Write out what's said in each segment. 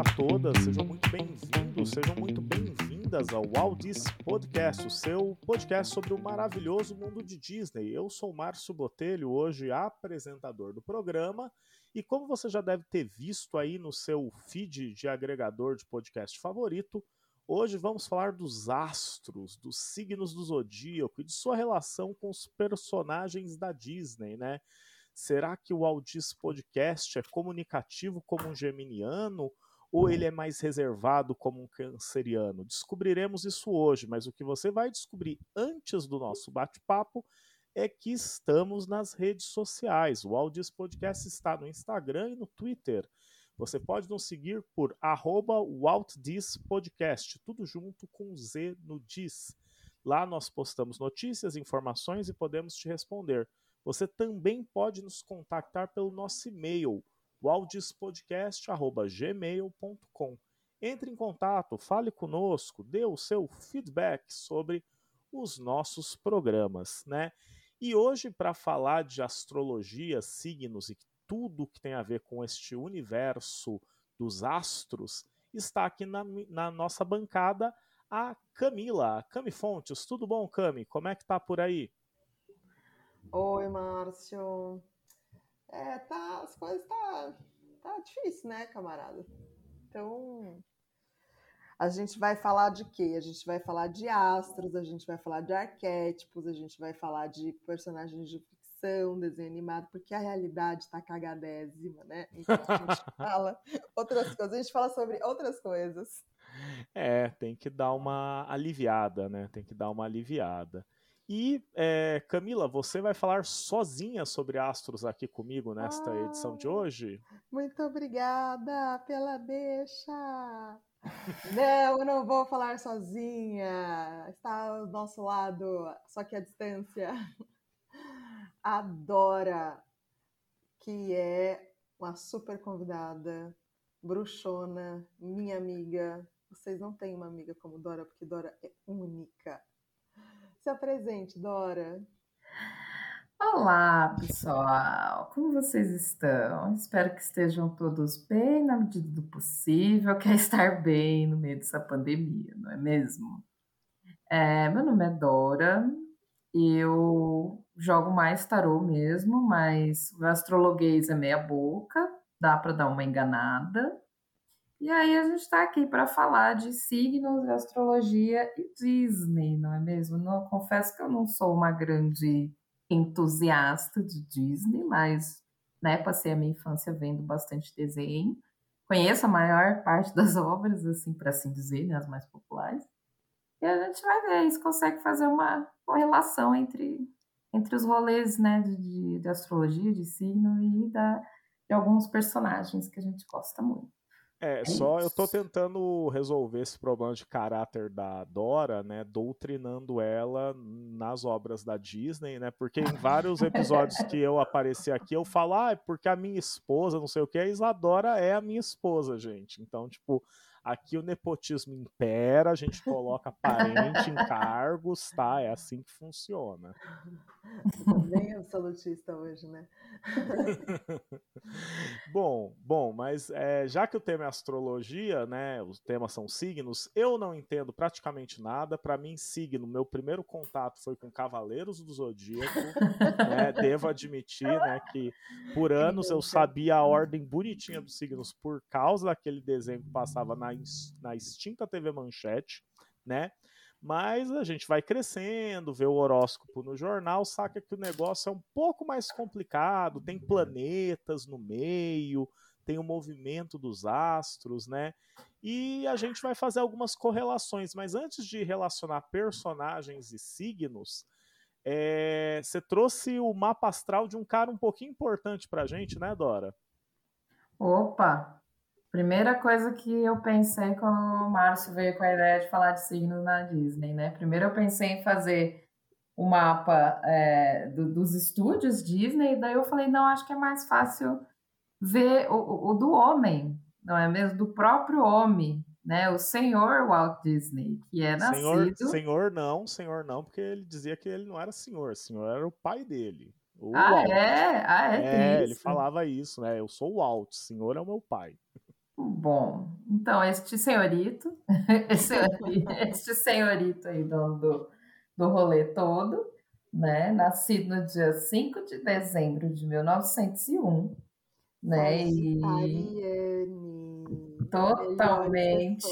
A todas, sejam muito bem-vindos, sejam muito bem-vindas ao Walt Disney Podcast, o seu podcast sobre o maravilhoso mundo de Disney. Eu sou Márcio Botelho, hoje apresentador do programa, e como você já deve ter visto aí no seu feed de agregador de podcast favorito, hoje vamos falar dos astros, dos signos do zodíaco e de sua relação com os personagens da Disney, né? Será que o Aldis Podcast é comunicativo como um geminiano ou ele é mais reservado como um canceriano? Descobriremos isso hoje, mas o que você vai descobrir antes do nosso bate-papo é que estamos nas redes sociais. O Aldis Podcast está no Instagram e no Twitter. Você pode nos seguir por arroba Podcast, tudo junto com Z no Diz. Lá nós postamos notícias, informações e podemos te responder. Você também pode nos contactar pelo nosso e-mail, waldispodcast.gmail.com. Entre em contato, fale conosco, dê o seu feedback sobre os nossos programas, né? E hoje, para falar de astrologia, signos e tudo que tem a ver com este universo dos astros, está aqui na, na nossa bancada a Camila, Cami Fontes. Tudo bom, Cami? Como é que tá por aí? Oi, Márcio. É, tá, as coisas tá, tá difícil, né, camarada? Então, a gente vai falar de quê? A gente vai falar de astros, a gente vai falar de arquétipos, a gente vai falar de personagens de ficção, desenho animado, porque a realidade tá cagadésima, né? Então a gente fala outras coisas, a gente fala sobre outras coisas. É, tem que dar uma aliviada, né? Tem que dar uma aliviada. E, é, Camila, você vai falar sozinha sobre astros aqui comigo nesta ah, edição de hoje? Muito obrigada pela deixa! não, eu não vou falar sozinha. Está ao nosso lado, só que a distância. Adora, que é uma super convidada, bruxona, minha amiga. Vocês não têm uma amiga como Dora, porque Dora é única se apresente, Dora. Olá, pessoal! Como vocês estão? Espero que estejam todos bem na medida do possível, quer estar bem no meio dessa pandemia, não é mesmo? É, meu nome é Dora, eu jogo mais tarô mesmo, mas o astrologuês é meia boca, dá para dar uma enganada. E aí a gente está aqui para falar de signos, astrologia e Disney, não é mesmo? Não, confesso que eu não sou uma grande entusiasta de Disney, mas né, passei a minha infância vendo bastante desenho. Conheço a maior parte das obras, assim, para assim dizer, né, as mais populares. E a gente vai ver se consegue fazer uma correlação entre, entre os rolês né, de, de astrologia, de signo e da, de alguns personagens que a gente gosta muito. É, só eu tô tentando resolver esse problema de caráter da Dora, né, doutrinando ela nas obras da Disney, né, porque em vários episódios que eu apareci aqui, eu falo, ah, é porque a minha esposa, não sei o que, a Isadora é a minha esposa, gente. Então, tipo, Aqui o nepotismo impera, a gente coloca parente em cargos, tá? É assim que funciona. Bem absolutista hoje, né? bom, bom, mas é, já que o tema é astrologia, né? Os temas são signos, eu não entendo praticamente nada. Para mim, signo, meu primeiro contato foi com Cavaleiros do Zodíaco, né? Devo admitir, né, que por anos eu sabia a ordem bonitinha dos signos por causa daquele desenho que passava na na, extinta TV Manchete, né? Mas a gente vai crescendo, vê o horóscopo no jornal, saca que o negócio é um pouco mais complicado, tem planetas no meio, tem o movimento dos astros, né? E a gente vai fazer algumas correlações, mas antes de relacionar personagens e signos, é... você trouxe o mapa astral de um cara um pouquinho importante pra gente, né, Dora? Opa, Primeira coisa que eu pensei quando o Márcio veio com a ideia de falar de signos na Disney, né? Primeiro eu pensei em fazer o mapa é, do, dos estúdios Disney, daí eu falei, não, acho que é mais fácil ver o, o, do homem, não é mesmo? Do próprio homem, né? O senhor Walt Disney, que é nascido... Senhor, senhor não, senhor não, porque ele dizia que ele não era senhor, senhor era o pai dele. O ah, Walt. é? Ah, é? É, ele falava isso, né? Eu sou o Walt, senhor é o meu pai. Bom, então este senhorito, este senhorito aí do, do, do rolê todo, né? Nascido no dia 5 de dezembro de 1901, né? E Ariane. Totalmente,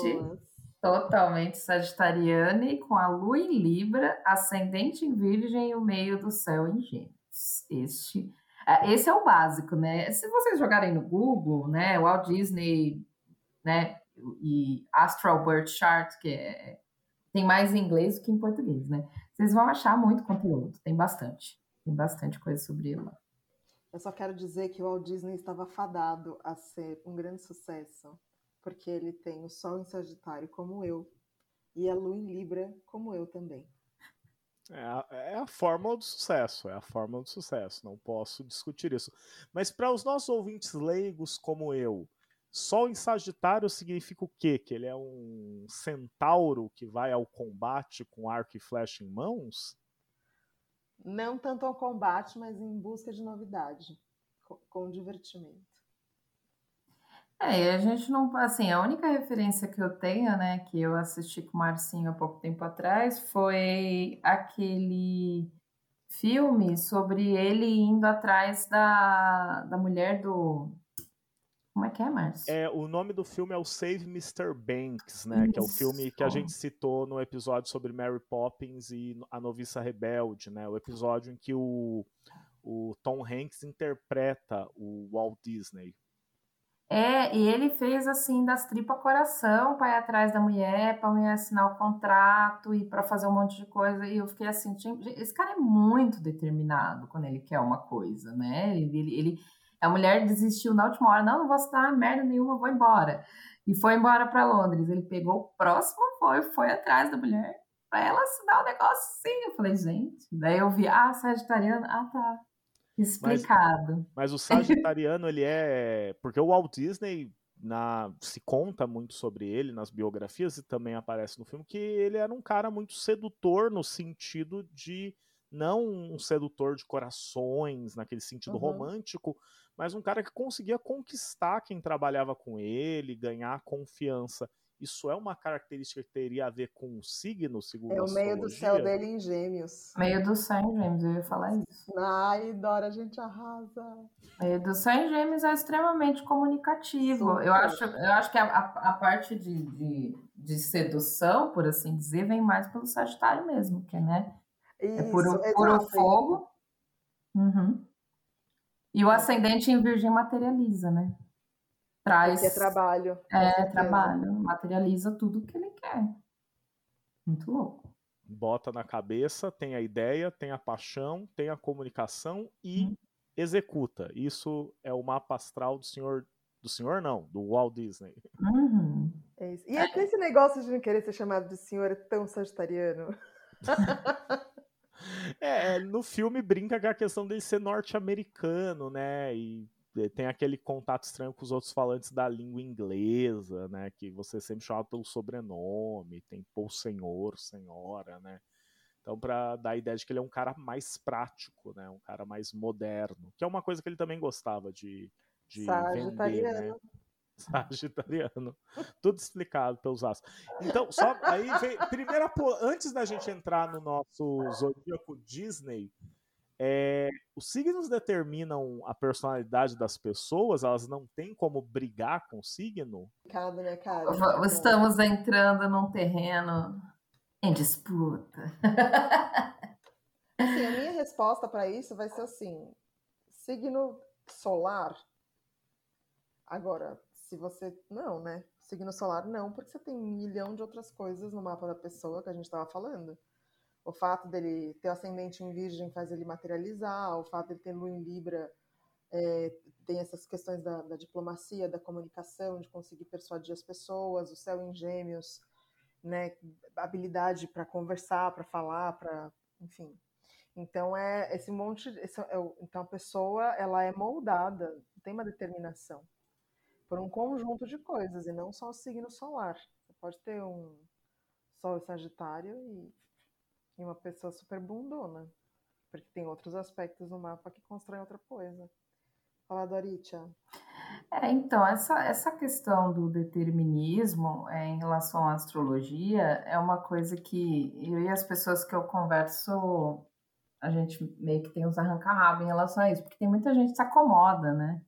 totalmente sagitariana e com a lua em Libra, ascendente em Virgem e o meio do céu em Gêmeos. Este esse é o básico, né? Se vocês jogarem no Google, né, Walt Disney, né, e Astral Birth Chart, que é, tem mais em inglês do que em português, né? Vocês vão achar muito conteúdo, tem bastante. Tem bastante coisa sobre ele. Eu só quero dizer que o Walt Disney estava fadado a ser um grande sucesso, porque ele tem o Sol em Sagitário como eu e a Lua em Libra como eu também. É a, é a fórmula do sucesso, é a fórmula do sucesso, não posso discutir isso. Mas para os nossos ouvintes leigos como eu, Sol em Sagitário significa o quê? Que ele é um centauro que vai ao combate com arco e flecha em mãos? Não tanto ao combate, mas em busca de novidade, com, divertimento. É, e a gente não. Assim, a única referência que eu tenho, né, que eu assisti com o Marcinho há pouco tempo atrás, foi aquele filme sobre ele indo atrás da, da mulher do. Como é que é, Márcio? É, o nome do filme é o Save Mr. Banks, né? Isso. Que é o filme que a gente citou no episódio sobre Mary Poppins e a Noviça Rebelde, né? O episódio em que o, o Tom Hanks interpreta o Walt Disney. É, e ele fez assim das tripas coração para ir atrás da mulher, para mulher assinar o contrato e para fazer um monte de coisa. E eu fiquei assim, esse cara é muito determinado quando ele quer uma coisa, né? Ele, ele, a mulher desistiu na última hora, não, não vou assinar merda nenhuma, vou embora. E foi embora para Londres. Ele pegou o próximo foi, foi atrás da mulher para ela assinar o negócio sim. Eu falei, gente, daí eu vi, ah, sagitariano, ah, tá. Explicado. Mas, mas o Sagitariano, ele é. Porque o Walt Disney na, se conta muito sobre ele nas biografias e também aparece no filme que ele era um cara muito sedutor no sentido de não um sedutor de corações naquele sentido uhum. romântico, mas um cara que conseguia conquistar quem trabalhava com ele, ganhar confiança. Isso é uma característica que teria a ver com o signo, segundo É o meio do céu dele em gêmeos. Meio do céu em gêmeos, eu ia falar isso. Ai, Dora, a gente arrasa. Meio do céu em gêmeos é extremamente comunicativo. Eu acho, eu acho que a, a, a parte de, de, de, sedução, por assim dizer, vem mais pelo Sagitário mesmo, que né? Isso, é puro, puro fogo. Uhum. E o ascendente em virgem materializa, né? Traz. Que é trabalho. É, trabalho. Materializa tudo que ele quer. Muito louco. Bota na cabeça, tem a ideia, tem a paixão, tem a comunicação e hum. executa. Isso é o mapa astral do senhor. Do senhor, não, do Walt Disney. Uhum. É isso. E é esse negócio de não querer ser chamado de senhor tão sagitariano. é, no filme brinca com a questão dele ser norte-americano, né? E tem aquele contato estranho com os outros falantes da língua inglesa, né? Que você sempre chama pelo sobrenome, tem pô senhor, senhora, né? Então, para dar a ideia de que ele é um cara mais prático, né? Um cara mais moderno, que é uma coisa que ele também gostava de, de vender, né? Sagitariano. Tudo explicado pelos astros. Então, só aí vem. Primeira, antes da gente entrar no nosso zodíaco Disney, é, os signos determinam a personalidade das pessoas, elas não têm como brigar com o signo? Cada, né, cara? Estamos entrando num terreno em disputa. Assim, a minha resposta para isso vai ser assim: signo solar. Agora, se você. Não, né? Signo solar não, porque você tem um milhão de outras coisas no mapa da pessoa que a gente estava falando o fato dele ter ascendente em virgem faz ele materializar, o fato dele ter lua em libra é, tem essas questões da, da, diplomacia, da comunicação, de conseguir persuadir as pessoas, o céu em gêmeos, né, habilidade para conversar, para falar, para, enfim. Então é esse monte, esse, é, então a pessoa ela é moldada, tem uma determinação por um conjunto de coisas e não só o signo solar. Você pode ter um Sol Sagitário e e uma pessoa super bundona. Porque tem outros aspectos no mapa que constroem outra coisa. Fala, Doritia. É, então, essa, essa questão do determinismo é, em relação à astrologia é uma coisa que eu e as pessoas que eu converso, a gente meio que tem uns arranca-rabo em relação a isso, porque tem muita gente que se acomoda, né?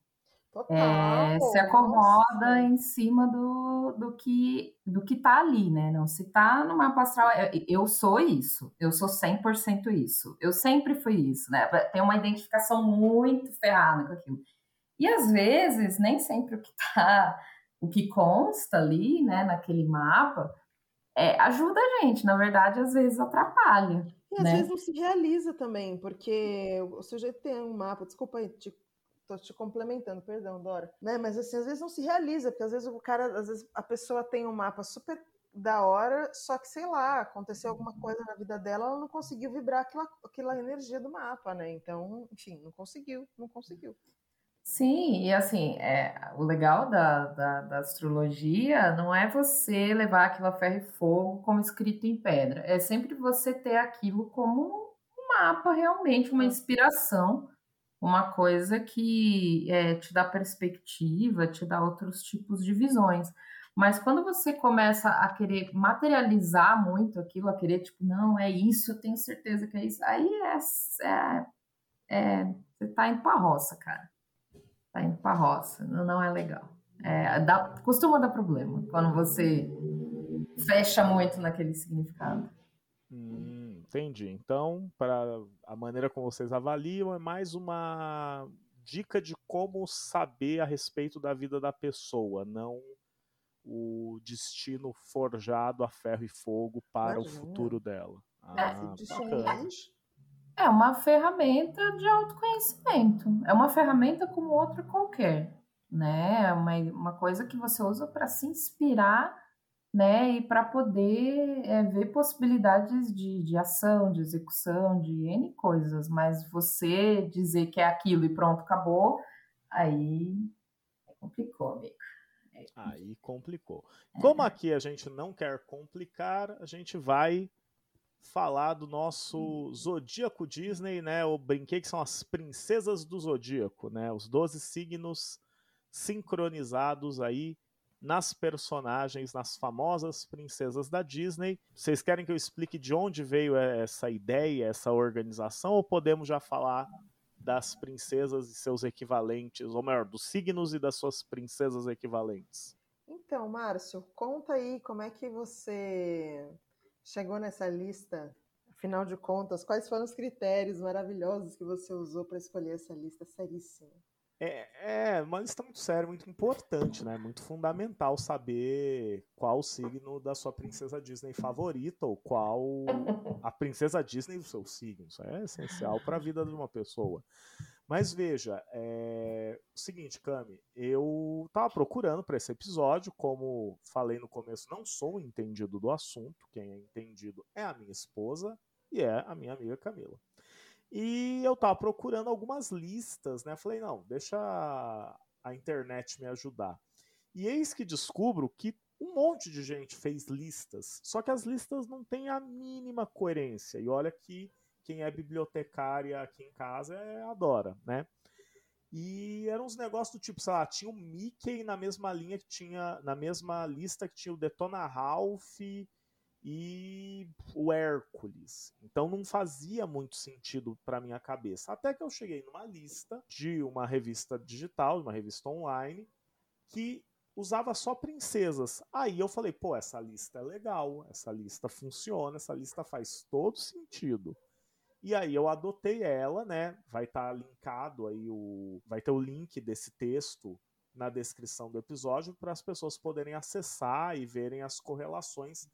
Total, É, se acomoda em cima do, do que do que tá ali, né? Não se tá no mapa astral, eu, eu sou isso, eu sou 100% isso, eu sempre fui isso, né? Tem uma identificação muito ferrada com aquilo. E às vezes, nem sempre o que tá, o que consta ali, né, naquele mapa, é, ajuda a gente, na verdade, às vezes atrapalha. E às né? vezes não se realiza também, porque o sujeito tem um mapa, desculpa aí, te, tô te complementando, perdão, Dora, né? Mas assim, às vezes não se realiza, porque às vezes o cara, às vezes a pessoa tem um mapa super da hora, só que, sei lá, aconteceu alguma coisa na vida dela, ela não conseguiu vibrar aquela, aquela energia do mapa, né? Então, enfim, não conseguiu, não conseguiu. Sim, e assim, é, o legal da, da, da astrologia não é você levar aquilo a ferro e fogo como escrito em pedra, é sempre você ter aquilo como um mapa realmente, uma inspiração, uma coisa que é, te dá perspectiva, te dá outros tipos de visões. Mas quando você começa a querer materializar muito aquilo, a querer, tipo, não, é isso, eu tenho certeza que é isso, aí é, é, é você tá indo pra roça, cara tá indo pra roça, não, não é legal. É, dá, costuma dar problema quando você fecha muito naquele significado. Hum, entendi. Então, para a maneira como vocês avaliam, é mais uma dica de como saber a respeito da vida da pessoa, não o destino forjado a ferro e fogo para Imagina. o futuro dela. É, ah, é, é uma ferramenta de autoconhecimento. É uma ferramenta como outra qualquer, né? É uma, uma coisa que você usa para se inspirar, né? E para poder é, ver possibilidades de, de ação, de execução, de N coisas. Mas você dizer que é aquilo e pronto, acabou, aí complicou, amigo. Aí complicou. Como aqui a gente não quer complicar, a gente vai falar do nosso Zodíaco Disney, né? Eu brinquei que são as princesas do Zodíaco, né? Os 12 signos sincronizados aí nas personagens, nas famosas princesas da Disney. Vocês querem que eu explique de onde veio essa ideia, essa organização, ou podemos já falar das princesas e seus equivalentes, ou melhor, dos signos e das suas princesas equivalentes? Então, Márcio, conta aí como é que você chegou nessa lista? Afinal de contas, quais foram os critérios maravilhosos que você usou para escolher essa lista seríssima? É, é uma lista muito séria, muito importante, né? Muito fundamental saber qual o signo da sua princesa Disney favorita ou qual a princesa Disney do seu signo. Isso é essencial para a vida de uma pessoa. Mas veja, é o seguinte, Cami, eu estava procurando para esse episódio, como falei no começo, não sou entendido do assunto, quem é entendido é a minha esposa e é a minha amiga Camila. E eu estava procurando algumas listas, né? Falei, não, deixa a internet me ajudar. E eis que descubro que um monte de gente fez listas, só que as listas não têm a mínima coerência. E olha que quem é bibliotecária aqui em casa é, adora, né? E eram uns negócios do tipo, sei lá, tinha o Mickey na mesma linha que tinha, na mesma lista que tinha o Detona Ralph e o Hércules. Então não fazia muito sentido para minha cabeça. Até que eu cheguei numa lista de uma revista digital, uma revista online, que usava só princesas. Aí eu falei, pô, essa lista é legal, essa lista funciona, essa lista faz todo sentido. E aí eu adotei ela, né? Vai estar tá linkado aí o. Vai ter o link desse texto na descrição do episódio para as pessoas poderem acessar e verem as correlações.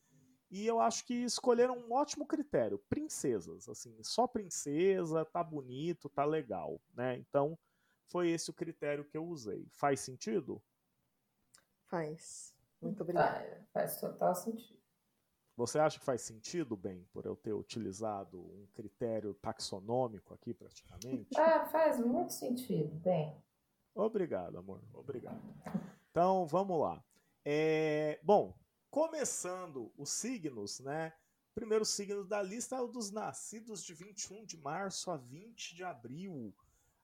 E eu acho que escolheram um ótimo critério, princesas, assim, só princesa, tá bonito, tá legal, né? Então, foi esse o critério que eu usei. Faz sentido? Faz. Muito obrigada. Faz, faz total sentido. Você acha que faz sentido, bem, por eu ter utilizado um critério taxonômico aqui, praticamente? Ah, faz muito sentido, bem. Obrigado, amor. Obrigado. Então, vamos lá. É, bom, começando os signos, né? O primeiro signo da lista é o dos nascidos de 21 de março a 20 de abril.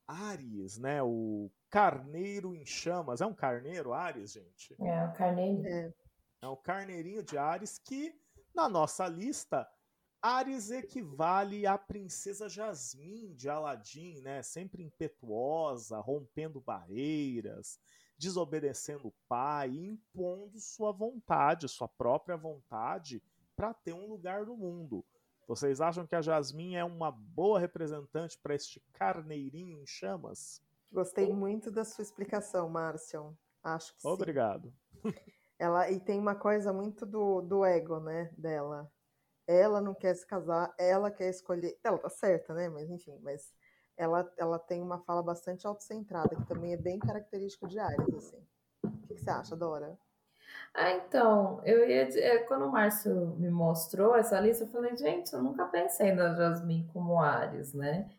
Ares, né? O carneiro em chamas. É um carneiro, Ares, gente? É, o carneirinho. É. É o carneirinho de Ares que, na nossa lista, Ares equivale à princesa Jasmine de Aladim, né? Sempre impetuosa, rompendo barreiras, desobedecendo o pai, impondo sua vontade, sua própria vontade, para ter um lugar no mundo. Vocês acham que a Jasmine é uma boa representante para este carneirinho em chamas? Gostei muito da sua explicação, Márcio. Acho que sim. Obrigado. Ela, e tem uma coisa muito do, do ego, né, dela. Ela não quer se casar, ela quer escolher. Ela tá certa, né? Mas enfim, mas ela, ela tem uma fala bastante autocentrada, que também é bem característico de Ares, assim. O que, que você acha, Dora? Ah, então, eu ia é, quando o Márcio me mostrou essa lista, eu falei, gente, eu nunca pensei na Jasmine como Ares, né?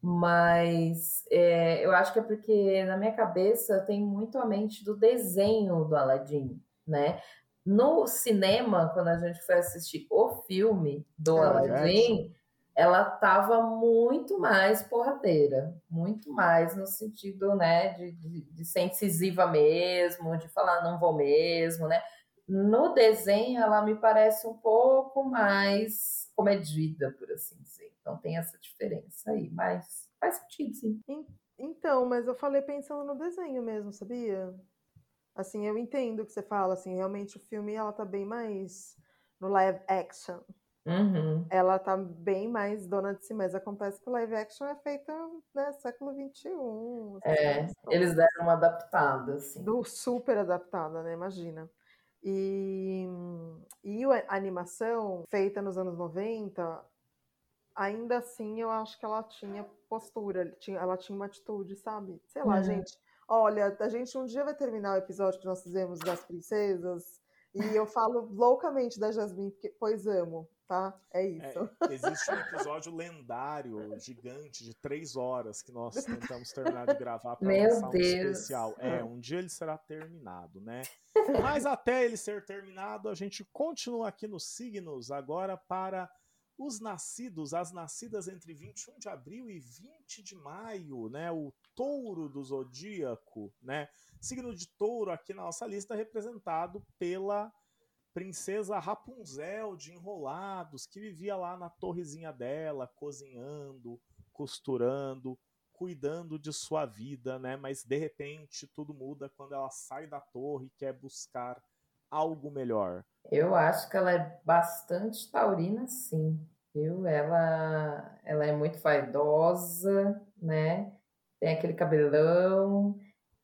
Mas é, eu acho que é porque na minha cabeça tem muito a mente do desenho do Aladdin, né? No cinema, quando a gente foi assistir o filme do Ah, Aladdin, ela tava muito mais porradeira, muito mais no sentido, né, de, de, de ser incisiva mesmo, de falar não vou mesmo, né? No desenho, ela me parece um pouco mais comedida, por assim dizer. Então tem essa diferença aí, mas faz sentido, sim. Então, mas eu falei pensando no desenho mesmo, sabia? Assim, eu entendo o que você fala, assim, realmente o filme ela tá bem mais no live action. Uhum. Ela tá bem mais dona de si, mas acontece que o live action é feito, né, século XXI. É, todas. eles deram uma adaptada, assim. do super adaptada, né? Imagina. E, e a animação feita nos anos 90, ainda assim eu acho que ela tinha postura, ela tinha uma atitude, sabe? Sei lá, Uhum. gente. Olha, a gente um dia vai terminar o episódio que nós fizemos das princesas e eu falo loucamente da Jasmine, porque, pois amo, tá? É isso. É, existe um episódio lendário, gigante, de três horas, que nós tentamos terminar de gravar para Meu lançar um Deus. especial. É, um dia ele será terminado, né? Mas até ele ser terminado, a gente continua aqui nos signos, agora para os nascidos, as nascidas entre 21 de abril e 20 de maio, né? O touro do zodíaco, né? Signo de touro aqui na nossa lista representado pela princesa Rapunzel de Enrolados, que vivia lá na torrezinha dela, cozinhando, costurando, cuidando de sua vida, né? Mas de repente tudo muda quando ela sai da torre e quer buscar algo melhor. Eu acho que ela é bastante taurina, sim. Viu? Ela, ela é muito vaidosa, né? Tem aquele cabelão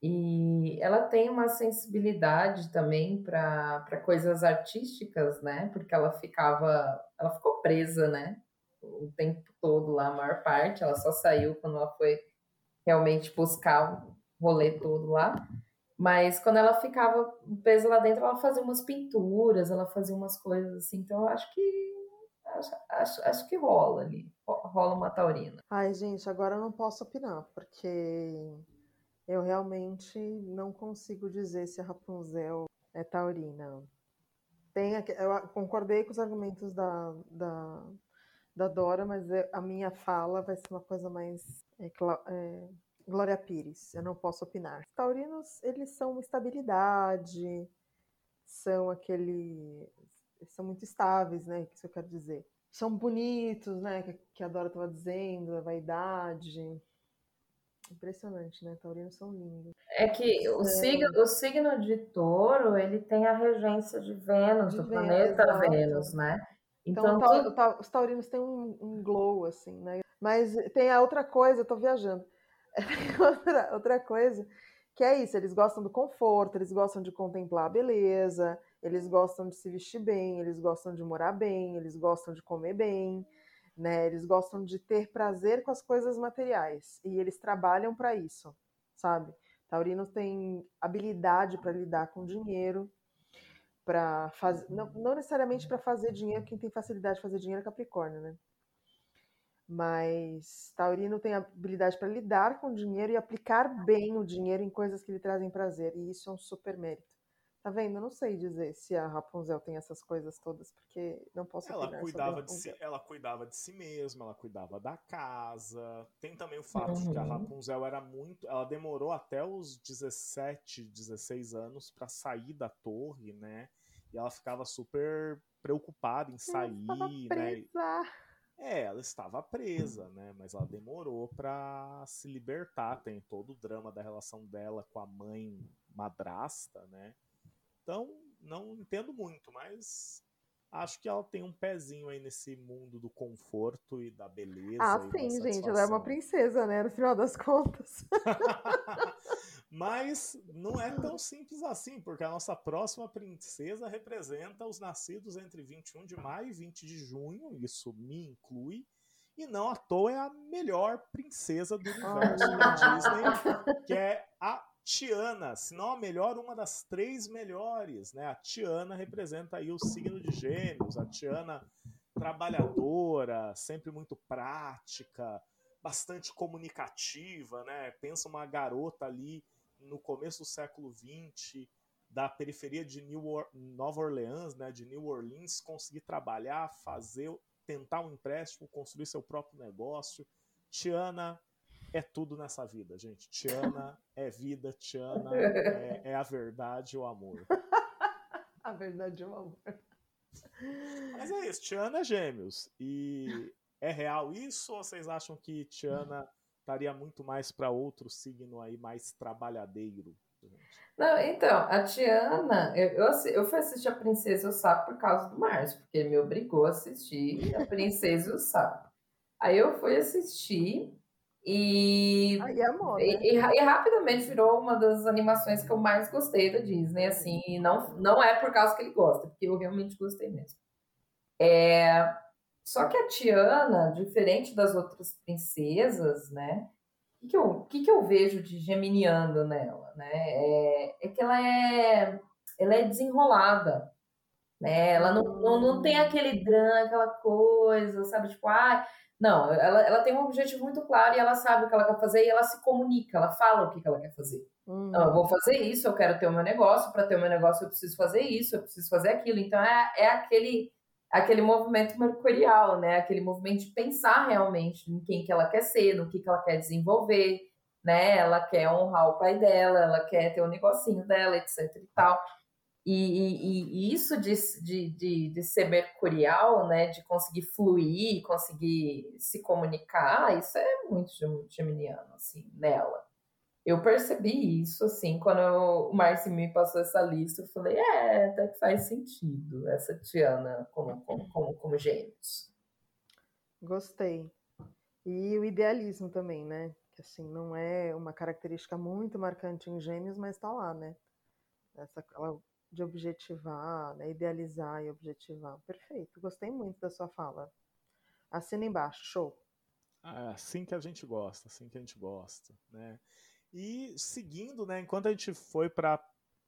e ela tem uma sensibilidade também para coisas artísticas, né? Porque ela ficava, ela ficou presa, né? O tempo todo lá, a maior parte. Ela só saiu quando ela foi realmente buscar o rolê todo lá. Mas quando ela ficava presa lá dentro, ela fazia umas pinturas, ela fazia umas coisas assim. Então eu acho que acho, acho, acho que rola ali, ro- rola uma taurina. Ai, gente, agora eu não posso opinar, porque eu realmente não consigo dizer se a Rapunzel é taurina. Tem, eu concordei com os argumentos da, da, da Dora, mas é- a minha fala vai ser uma coisa mais é, é, Glória Pires. Eu não posso opinar. Os taurinos, eles são uma estabilidade, são aquele. São muito estáveis, né? Isso eu quero dizer. São bonitos, né? Que, que a Dora estava dizendo, a vaidade. Impressionante, né? Taurinos são lindos. É que o É. signo, o signo de touro, ele tem a regência de Vênus, De do Vênus, planeta exato. Vênus, né? Então, Então, o tau- os taurinos têm um, um glow, assim, né? Mas tem a outra coisa, eu tô viajando. Outra, outra coisa, que é isso, eles gostam do conforto, eles gostam de contemplar a beleza, eles gostam de se vestir bem, eles gostam de morar bem, eles gostam de comer bem, né? Eles gostam de ter prazer com as coisas materiais. E eles trabalham para isso, sabe? Taurinos têm habilidade para lidar com dinheiro, para fazer. Não, não necessariamente para fazer dinheiro, quem tem facilidade de fazer dinheiro é Capricórnio, né? Mas Taurino tem habilidade para lidar com o dinheiro e aplicar bem o dinheiro em coisas que lhe trazem prazer. E isso é um super mérito. Tá vendo? Eu não sei dizer se a Rapunzel tem essas coisas todas, porque não posso ela cuidava de si, Ela cuidava de si mesma, ela cuidava da casa. Tem também o fato uhum. de que a. Rapunzel era muito. Ela demorou até os 17, 16 anos para sair da torre, né? E ela ficava super preocupada em sair, né? É, ela estava presa, né? Mas ela demorou para se libertar. Tem todo o drama da relação dela com a mãe madrasta, né? Então, não entendo muito, mas acho que ela tem um pezinho aí nesse mundo do conforto e da beleza. Ah, sim, gente, ela é uma princesa, né? No final das contas. mas não é tão simples assim, porque a nossa próxima princesa representa os nascidos entre 21 de maio e 20 de junho, isso me inclui. E não à toa é a melhor princesa do universo da Disney, que é a Tiana, se não a melhor, uma das três melhores, né? A Tiana representa aí o signo de Gêmeos, a Tiana trabalhadora, sempre muito prática, bastante comunicativa, né? Pensa uma garota ali no começo do século XX, da periferia de New or Nova Orleans, né, de New Orleans, conseguir trabalhar, fazer, tentar um empréstimo, construir seu próprio negócio. Tiana é tudo nessa vida, gente. Tiana é vida, Tiana é, é a verdade e o amor. a verdade e o amor. Mas é isso, Tiana é gêmeos. E é real isso ou vocês acham que Tiana estaria muito mais para outro signo aí, mais trabalhadeiro? Não, então, a Tiana, eu, eu, eu fui assistir a Princesa e o Sapo por causa do Márcio, porque ele me obrigou a assistir a Princesa e o Sapo. Aí eu fui assistir e, é amor, né? e, e, e, rapidamente virou uma das animações que eu mais gostei da Disney, assim, e não, não é por causa que ele gosta, porque eu realmente gostei mesmo. É, só que a Tiana, diferente das outras princesas, né? O que, que, eu, que, que eu vejo de geminiano nela, né? É, é que ela é, ela é desenrolada, né? Ela não, não, não tem aquele drama, aquela coisa, sabe? Tipo, ah, não, ela, ela tem um objetivo muito claro e ela sabe o que ela quer fazer e ela se comunica, ela fala o que, que ela quer fazer. Hum. Não, eu vou fazer isso, eu quero ter o meu negócio, para ter o meu negócio eu preciso fazer isso, eu preciso fazer aquilo. Então é, é aquele aquele movimento mercurial, né? Aquele movimento de pensar realmente em quem que ela quer ser, no que, que ela quer desenvolver, né? Ela quer honrar o pai dela, ela quer ter o um negocinho dela, etc e tal. E, e, e isso de, de, de, ser mercurial, né, de conseguir fluir, conseguir se comunicar, isso é muito geminiano, assim, nela. Eu percebi isso, assim, quando o Márcio me passou essa lista, eu falei, é, até que faz sentido essa Tiana como, como, como, como gêmeos. Gostei. E o idealismo também, né? Que, assim, não é uma característica muito marcante em gêmeos, mas tá lá, né? Essa, ela de objetivar, né? idealizar e objetivar. Perfeito, gostei muito da sua fala. Assina embaixo, show. Ah, assim que a gente gosta, assim que a gente gosta, né? E seguindo, né, enquanto a gente foi para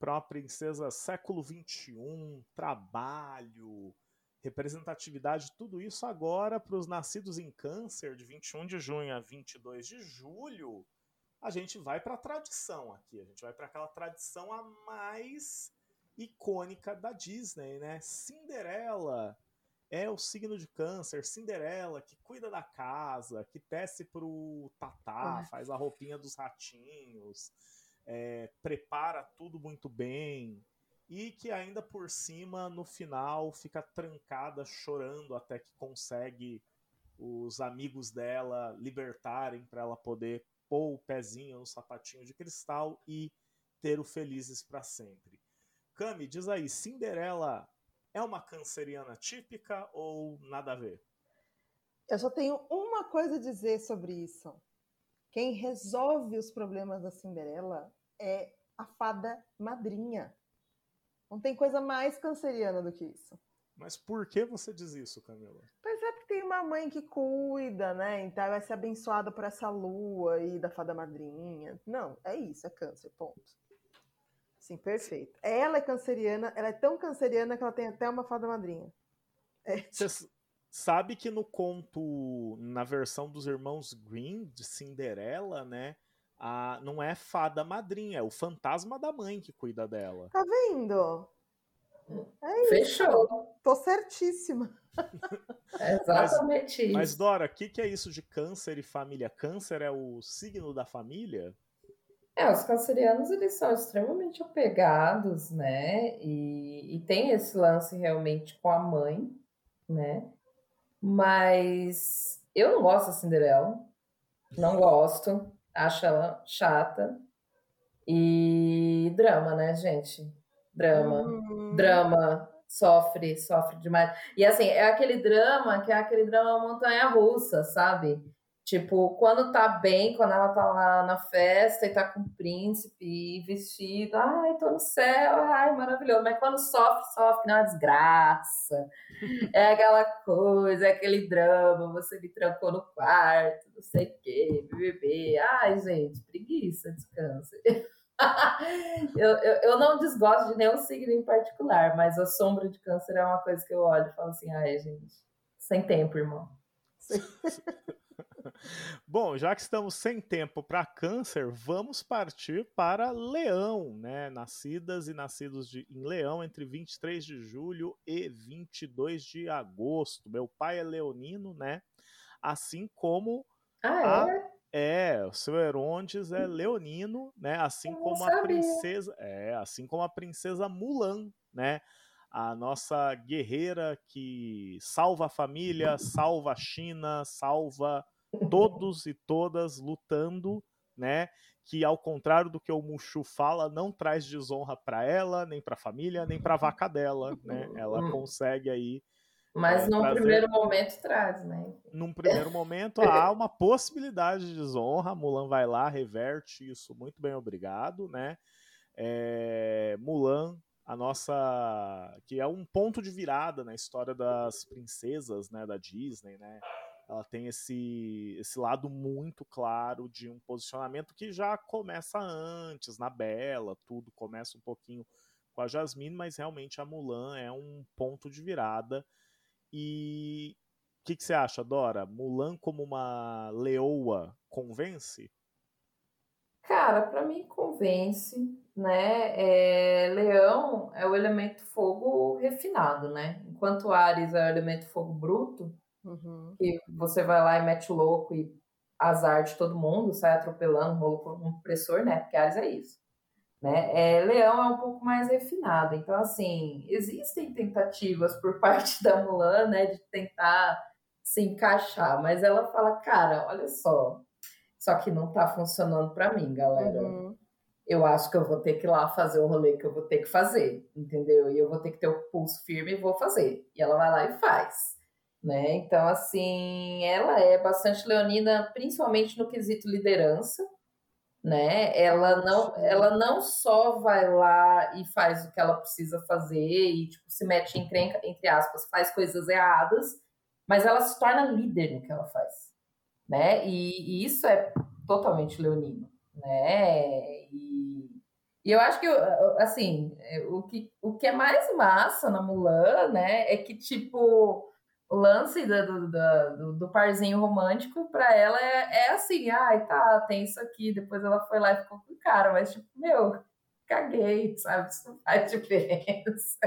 uma princesa século XXI, trabalho, representatividade, tudo isso agora para os nascidos em câncer, de 21 de junho a 22 de julho, a gente vai para a tradição aqui, a gente vai para aquela tradição a mais icônica da Disney, né? Cinderela é o signo de câncer, Cinderela, que cuida da casa, que tece pro tatá, faz a roupinha dos ratinhos, é, prepara tudo muito bem, e que ainda por cima, no final, fica trancada, chorando até que consegue os amigos dela libertarem para ela poder pôr o pezinho no sapatinho de cristal e ter o felizes para sempre. Cami, diz aí, Cinderela é uma canceriana típica ou nada a ver? Eu só tenho uma coisa a dizer sobre isso. Quem resolve os problemas da Cinderela é a fada madrinha. Não tem coisa mais canceriana do que isso. Mas por que você diz isso, Camila? Pois é, porque tem uma mãe que cuida, né? Então vai ser abençoada por essa lua aí da fada madrinha. Não, é isso, é câncer, ponto. Sim, perfeito. Ela é canceriana, ela é tão canceriana que ela tem até uma fada madrinha. É. Você sabe que no conto, na versão dos irmãos Green, de Cinderela, né? a, não é fada madrinha, é o fantasma da mãe que cuida dela. Tá vendo? É isso. Fechou. Tô certíssima. É exatamente mas, isso. Mas, Dora, o que, que é isso de câncer e família? Câncer é o signo da família? É, os cancerianos, eles são extremamente apegados, né? E, e tem esse lance realmente com a mãe, né? Mas eu não gosto da Cinderela. Não gosto. Acho ela chata. E drama, né, gente? Drama. Hum. Drama. Sofre, sofre demais. E assim, é aquele drama que é aquele drama montanha russa, sabe? Tipo, quando tá bem, quando ela tá lá na festa e tá com o príncipe vestido, ai, tô no céu, ai, maravilhoso. Mas quando sofre, sofre, que não é uma desgraça. É aquela coisa, é aquele drama, você me trancou no quarto, não sei o quê, bebê. Ai, gente, preguiça, descansa. eu, eu, eu não desgosto de nenhum signo em particular, mas a sombra de câncer é uma coisa que eu olho e falo assim, ai, gente, sem tempo, irmão. Bom, já que estamos sem tempo para câncer, vamos partir para Leão, né? Nascidas e nascidos de, em Leão entre 23 de julho e 22 de agosto. Meu pai é leonino, né? Assim como ah, a, é? é, o seu Herondes é leonino, né? Assim como a princesa, é, assim como a princesa Mulan, né? a nossa guerreira que salva a família, salva a China, salva todos e todas lutando, né? Que ao contrário do que o Mushu fala, não traz desonra para ela, nem para a família, nem para a vaca dela, né? Ela hum. consegue aí mas é, num trazer... primeiro momento traz, né? Num primeiro momento há uma possibilidade de desonra. Mulan vai lá, reverte isso. Muito bem, obrigado, né? É... Mulan, a nossa. que é um ponto de virada na história das princesas, né? Da Disney, né? Ela tem esse, esse lado muito claro de um posicionamento que já começa antes, na Bela, tudo começa um pouquinho com a Jasmine, mas realmente a Mulan é um ponto de virada. E o que, que você acha, Dora? Mulan como uma leoa convence? Cara, para mim convence, né? É, leão é o elemento fogo refinado, né? Enquanto Ares é o elemento fogo bruto, Uhum. Que você vai lá e mete louco e azar de todo mundo, sai atropelando, rolo por um compressor, né? Porque Ares é isso. Né? É, Leão é um pouco mais refinado. Então, assim, existem tentativas por parte da Mulan, né, de tentar se encaixar, mas ela fala, cara, olha só, só que não tá funcionando para mim, galera. Uhum. Eu acho que eu vou ter que ir lá fazer o rolê que eu vou ter que fazer, entendeu? E eu vou ter que ter o pulso firme e vou fazer. E ela vai lá e faz né? Então, assim, ela é bastante leonina, principalmente no quesito liderança, né? Ela não, ela não só vai lá e faz o que ela precisa fazer e tipo, se mete em crenca, entre aspas, faz coisas erradas, mas ela se torna líder no que ela faz, né? E, e isso é totalmente leonino, né? E, e eu acho que, assim, o que, o que é mais massa na Mulan, né, é que, tipo, lance do, do, do, parzinho romântico para ela é, é assim, ai, tá, tem isso aqui, depois ela foi lá e ficou com o cara, mas tipo, meu, caguei, sabe? Isso não faz diferença.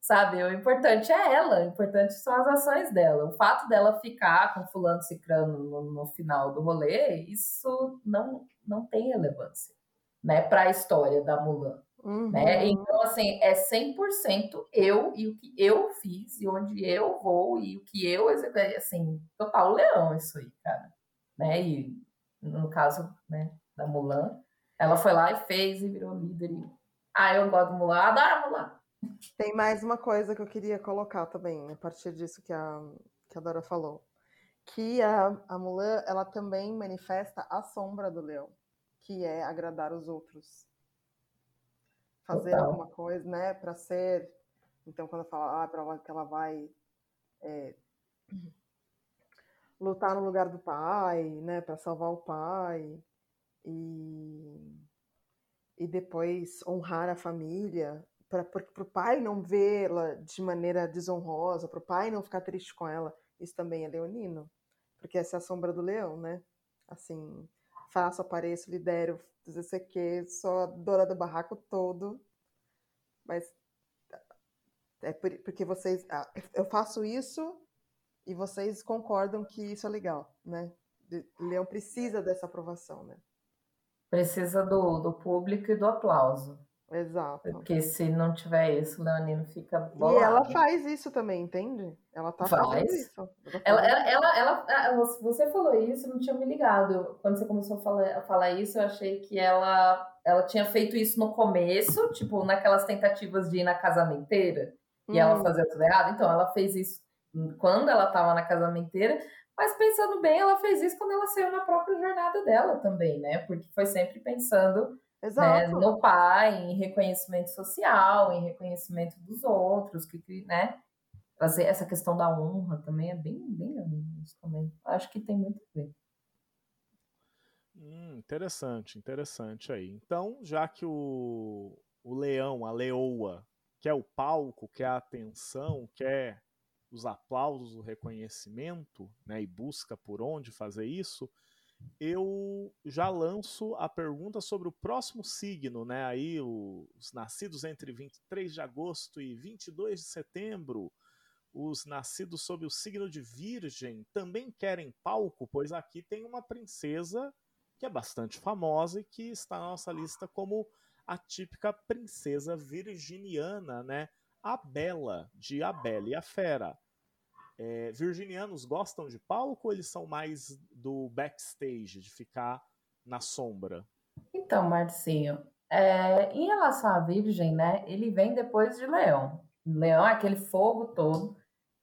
sabe? O importante é ela, o importante são as ações dela. O fato dela ficar com fulano cicrano no, no final do rolê, isso não, não tem relevância, né, para a história da Mulan. Né? Uhum. Né? Então, assim, é 100% eu e o que eu fiz, e onde eu vou, e o que eu executei, assim, total leão isso aí, cara. Né? E no caso né, da Mulan, ela foi lá e fez e virou líder. E... Ah, eu gosto do Mulan, adoro Mulan. Tem mais uma coisa que eu queria colocar também, a partir disso que a, que a Dora falou. Que a, a Mulan, ela também manifesta a sombra do leão, que é agradar os outros fazer Total. alguma coisa, né, para ser. Então, quando fala ah, para que ela vai é, lutar no lugar do pai, né, para salvar o pai e e depois honrar a família, para o pai não vê-la de maneira desonrosa, para o pai não ficar triste com ela, isso também é leonino, porque essa é a sombra do leão, né? Assim, faço, apareço, lidero, não sei o que, sou a dona do barraco todo, mas é porque vocês, eu faço isso e vocês concordam que isso é legal, né? Leão precisa dessa aprovação, né? Precisa do, do público e do aplauso. Exato. Porque se não tiver isso, o Leonino fica bolado. E ela faz isso também, entende? Ela tá faz. fazendo isso. Ela, ela, ela, ela, ah, você falou isso, não tinha me ligado. Quando você começou a falar, a falar isso, eu achei que ela, ela tinha feito isso no começo, tipo, naquelas tentativas de ir na casamenteira e hum. ela fazia tudo errado. Então, ela fez isso quando ela estava na casamenteira, mas pensando bem, ela fez isso quando ela saiu na própria jornada dela também, né? Porque foi sempre pensando né, no pai, em reconhecimento social, em reconhecimento dos outros, que, né? Trazer essa questão da honra também é bem, bem isso também. Acho que tem muito a ver. Hum, interessante, interessante aí. Então, já que o, o leão, a leoa, quer o palco, quer a atenção, quer os aplausos, o reconhecimento, né, e busca por onde fazer isso, eu já lanço a pergunta sobre o próximo signo, né? Aí os nascidos entre 23 de agosto e 22 de setembro, os nascidos sob o signo de Virgem também querem palco, pois aqui tem uma princesa que é bastante famosa e que está na nossa lista como a típica princesa virginiana, né? A Bela, de A Bela e a Fera. É, virginianos gostam de palco ou eles são mais do backstage, de ficar na sombra? Então, Marcinho, é, em relação à Virgem, né? Ele vem depois de Leão. Leão é aquele fogo todo,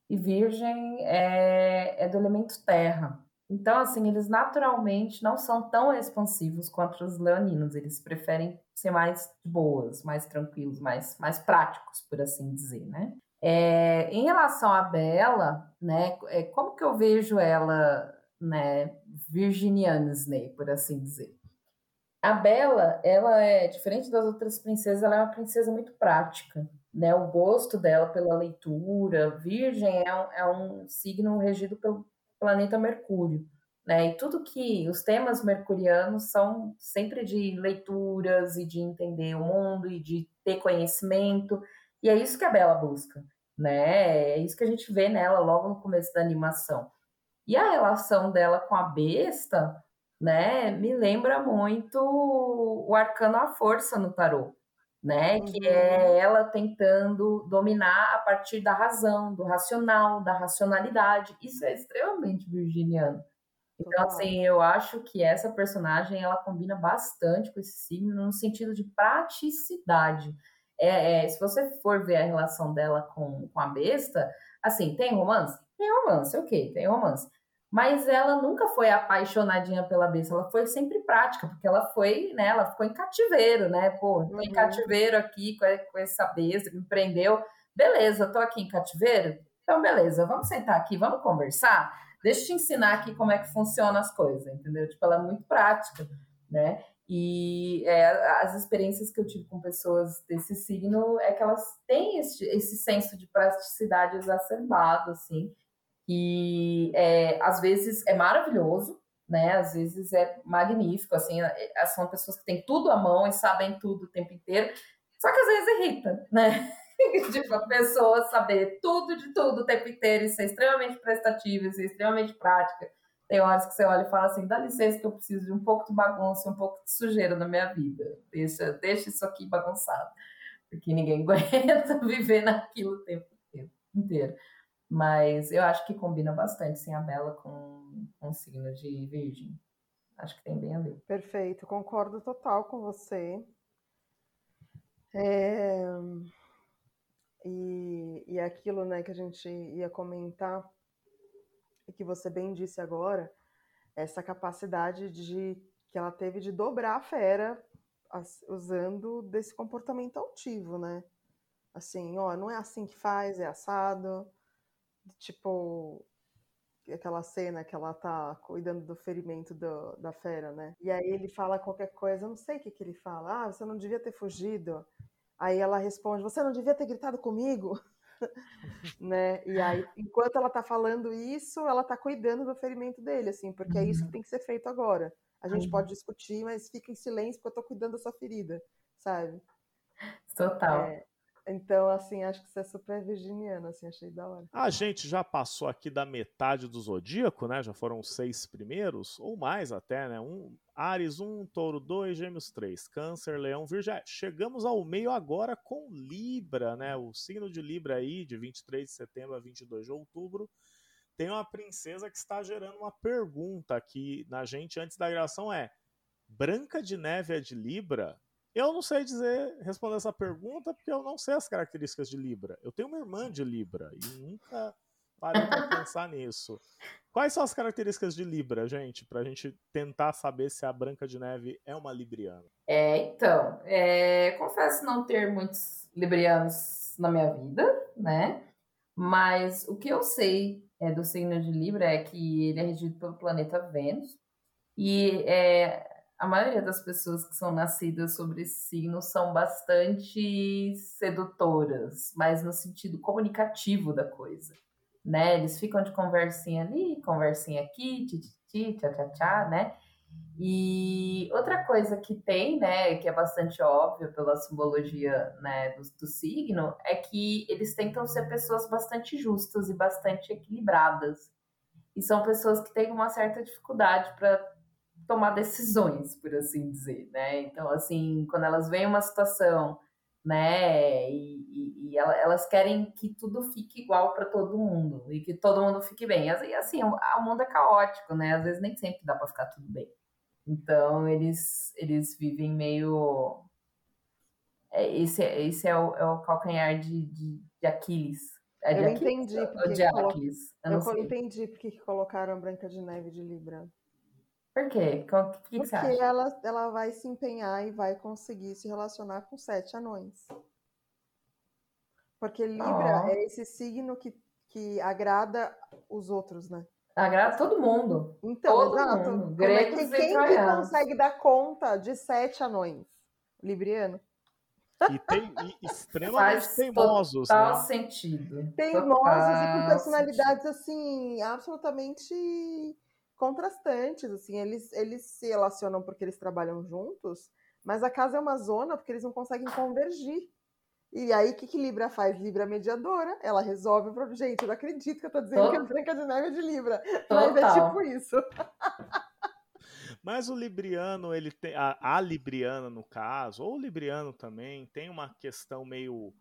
e Virgem é, é do elemento terra. Então, assim, eles naturalmente não são tão expansivos quanto os leoninos. Eles preferem ser mais boas, mais tranquilos, mais, mais práticos, por assim dizer, né? É, em relação à Bela, né, é, como que eu vejo ela, né, virginianisne, por assim dizer? A Bela, ela é diferente das outras princesas, ela é uma princesa muito prática, né? O gosto dela pela leitura, Virgem é um, é um signo regido pelo planeta Mercúrio, né? E tudo que os temas mercurianos são sempre de leituras e de entender o mundo e de ter conhecimento. E é isso que a Bela busca, né? É isso que a gente vê nela logo no começo da animação. E a relação dela com a besta, né, me lembra muito o arcano à força no tarô, né? Uhum. Que é ela tentando dominar a partir da razão, do racional, da racionalidade. Isso é extremamente virginiano. Então, assim, eu acho que essa personagem ela combina bastante com esse signo no sentido de praticidade. É, é, se você for ver a relação dela com, com a besta, assim, tem romance? Tem romance, ok, tem romance. Mas ela nunca foi apaixonadinha pela besta, ela foi sempre prática, porque ela foi, né, ela ficou em cativeiro, né? Pô, tô uhum. em cativeiro aqui com, com essa besta, me prendeu. Beleza, tô aqui em cativeiro? Então, beleza, vamos sentar aqui, vamos conversar? Deixa eu te ensinar aqui como é que funciona as coisas, entendeu? Tipo, ela é muito prática, né? E é, as experiências que eu tive com pessoas desse signo é que elas têm esse, esse senso de praticidade exacerbado, assim, e é, às vezes é maravilhoso, né? Às vezes é magnífico, assim, é, é, são pessoas que têm tudo à mão e sabem tudo o tempo inteiro, só que às vezes irrita, né? tipo, a pessoa saber tudo de tudo o tempo inteiro e ser extremamente prestativa, ser extremamente prática tem horas que você olha e fala assim, dá licença que eu preciso de um pouco de bagunça, um pouco de sujeira na minha vida. Deixa, deixa isso aqui bagunçado. Porque ninguém aguenta viver naquilo o tempo inteiro. Mas eu acho que combina bastante, sim, a Bela com, com o signo de virgem. Acho que tem bem a ver. Perfeito, concordo total com você. É... E, e aquilo né, que a gente ia comentar que você bem disse agora, essa capacidade de que ela teve de dobrar a fera usando desse comportamento altivo, né? Assim, ó, não é assim que faz, é assado. Tipo, aquela cena que ela tá cuidando do ferimento do, da fera, né? E aí ele fala qualquer coisa, eu não sei o que, que ele fala. Ah, você não devia ter fugido. Aí ela responde, você não devia ter gritado comigo. né? E aí, enquanto ela tá falando isso, ela tá cuidando do ferimento dele, assim, porque é isso que uhum. tem que ser feito agora. a gente uhum. pode discutir, mas fica em silêncio porque eu tô cuidando dessa ferida, sabe? Total. É, então, assim, acho que você é super virginiano, assim, achei da hora. A gente já passou aqui da metade do zodíaco, né? Já foram seis primeiros, ou mais até, né? Um, Ares 1, Touro 2, Gêmeos 3, Câncer, Leão, Virgem. Chegamos ao meio agora com Libra, né? O signo de Libra aí, de 23 de setembro a 22 de outubro. Tem uma princesa que está gerando uma pergunta aqui na gente antes da gravação: é Branca de Neve é de Libra? Eu não sei dizer, responder essa pergunta, porque eu não sei as características de Libra. Eu tenho uma irmã de Libra e nunca parei para pensar nisso. Quais são as características de Libra, gente, para a gente tentar saber se a Branca de Neve é uma libriana? É, então, é, confesso não ter muitos librianos na minha vida, né? Mas o que eu sei é, do signo de Libra é que ele é regido pelo planeta Vênus. E é, a maioria das pessoas que são nascidas sobre esse signo são bastante sedutoras, mas no sentido comunicativo da coisa, né? Eles ficam de conversinha ali, conversinha aqui, tititi, tchá, tchá, tchá, né? E outra coisa que tem, né, que é bastante óbvio pela simbologia né, do, do signo, é que eles tentam ser pessoas bastante justas e bastante equilibradas. E são pessoas que têm uma certa dificuldade para tomar decisões, por assim dizer, né? Então, assim, quando elas veem uma situação, né, e, e, e elas querem que tudo fique igual para todo mundo e que todo mundo fique bem. E assim, o, o mundo é caótico, né? Às vezes nem sempre dá para ficar tudo bem. Então, eles, eles vivem meio. É, esse, esse é, o, é o calcanhar de, de, de Aquiles. É eu entendi porque Aquiles. Eu, eu entendi porque colocaram a Branca de Neve de Libra. Por quê? O que, que, Porque você acha? Ela, ela vai se empenhar e vai conseguir se relacionar com sete anões. Porque Libra oh. é esse signo que, que agrada os outros, né? Agrada todo mundo. Então, todo exato. Mundo. Gregos é que, quem que consegue dar conta de sete anões? Libriano? E, tem, e extremamente Faz teimosos. Total né? sentido. Teimosos total e com personalidades sentido. assim, absolutamente contrastantes, assim, eles, eles se relacionam porque eles trabalham juntos, mas a casa é uma zona porque eles não conseguem convergir. E aí, o que, que Libra faz? Libra mediadora, ela resolve o problema. Gente, eu não acredito que eu tô dizendo Tô... que a Branca de Neve é de Libra, Total. mas é tipo isso. Mas o Libriano, ele tem. A, a Libriana, no caso, ou o Libriano também, tem uma questão meio